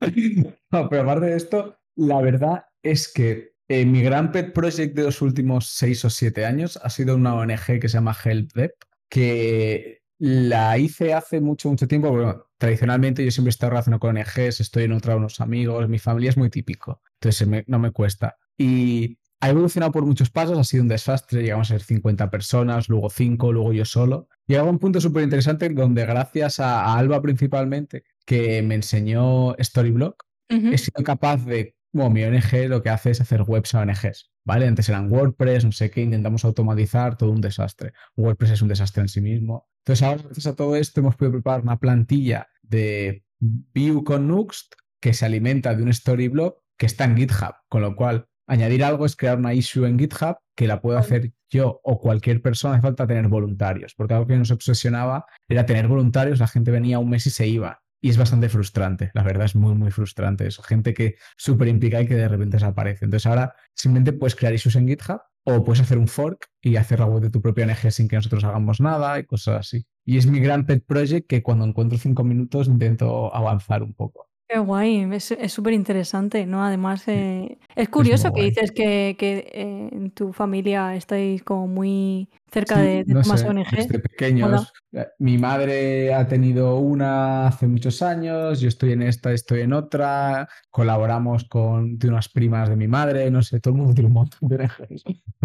[SPEAKER 2] no, pero aparte de esto, la verdad es que eh, mi gran pet project de los últimos 6 o 7 años ha sido una ONG que se llama HelpDev, que la hice hace mucho, mucho tiempo. Bueno, tradicionalmente yo siempre he estado relacionado con ONGs, estoy en otra unos amigos, mi familia es muy típico, entonces no me cuesta. Y ha evolucionado por muchos pasos, ha sido un desastre, llegamos a ser 50 personas, luego 5, luego yo solo. Y a un punto súper interesante donde gracias a, Alba principalmente, que me enseñó Storyblock, he sido capaz de, bueno, mi ONG lo que hace es hacer webs a ONGs. ¿vale? Antes eran WordPress, no sé qué, intentamos automatizar, todo un desastre. WordPress es un desastre en sí mismo. Entonces, ahora, gracias a todo esto, hemos podido preparar una plantilla de Vue con Nuxt que se alimenta de un Storyblock que está en GitHub, con lo cual añadir algo es crear una issue en GitHub que la puedo hacer yo o cualquier persona, hace falta tener voluntarios, porque algo que nos obsesionaba era tener voluntarios, la gente venía un mes y se iba. Y es bastante frustrante, la verdad es muy, muy frustrante eso. Gente que súper implica y que de repente desaparece. Entonces ahora simplemente puedes crear issues en GitHub o puedes hacer un fork y hacer la web de tu propia ONG sin que nosotros hagamos nada y cosas así. Y es mi gran pet project que cuando encuentro cinco minutos intento avanzar un poco.
[SPEAKER 4] Qué guay, es súper interesante, ¿no? Además, eh, es curioso que dices que, eh, en tu familia estáis como muy cerca de, de más ONG.
[SPEAKER 2] Desde pequeños. Eh, mi madre ha tenido una hace muchos años, yo estoy en esta, estoy en otra, colaboramos con unas primas de mi madre, no sé, todo el mundo tiene un montón de ONGs.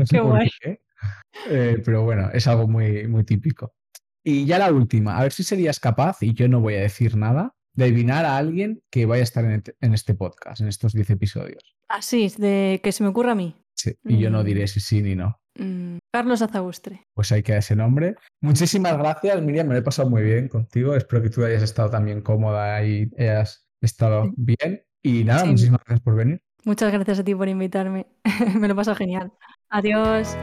[SPEAKER 4] qué guay.
[SPEAKER 2] pero bueno, es algo muy, muy típico. Y ya la última, a ver si serías capaz, y yo no voy a decir nada, de adivinar a alguien que vaya a estar en, este podcast, en estos 10 episodios.
[SPEAKER 4] Así, ah, de que se me ocurra a mí.
[SPEAKER 2] Sí, y yo no mm. diré si sí ni no.
[SPEAKER 4] Mm, Carlos Azagustre.
[SPEAKER 2] Pues hay que ese nombre. Muchísimas gracias, Miriam. Me lo he pasado muy bien contigo. Espero que tú hayas estado también cómoda y hayas estado bien. Y nada, muchísimas gracias por venir.
[SPEAKER 4] Muchas gracias a ti por invitarme. me lo he pasado genial. Adiós.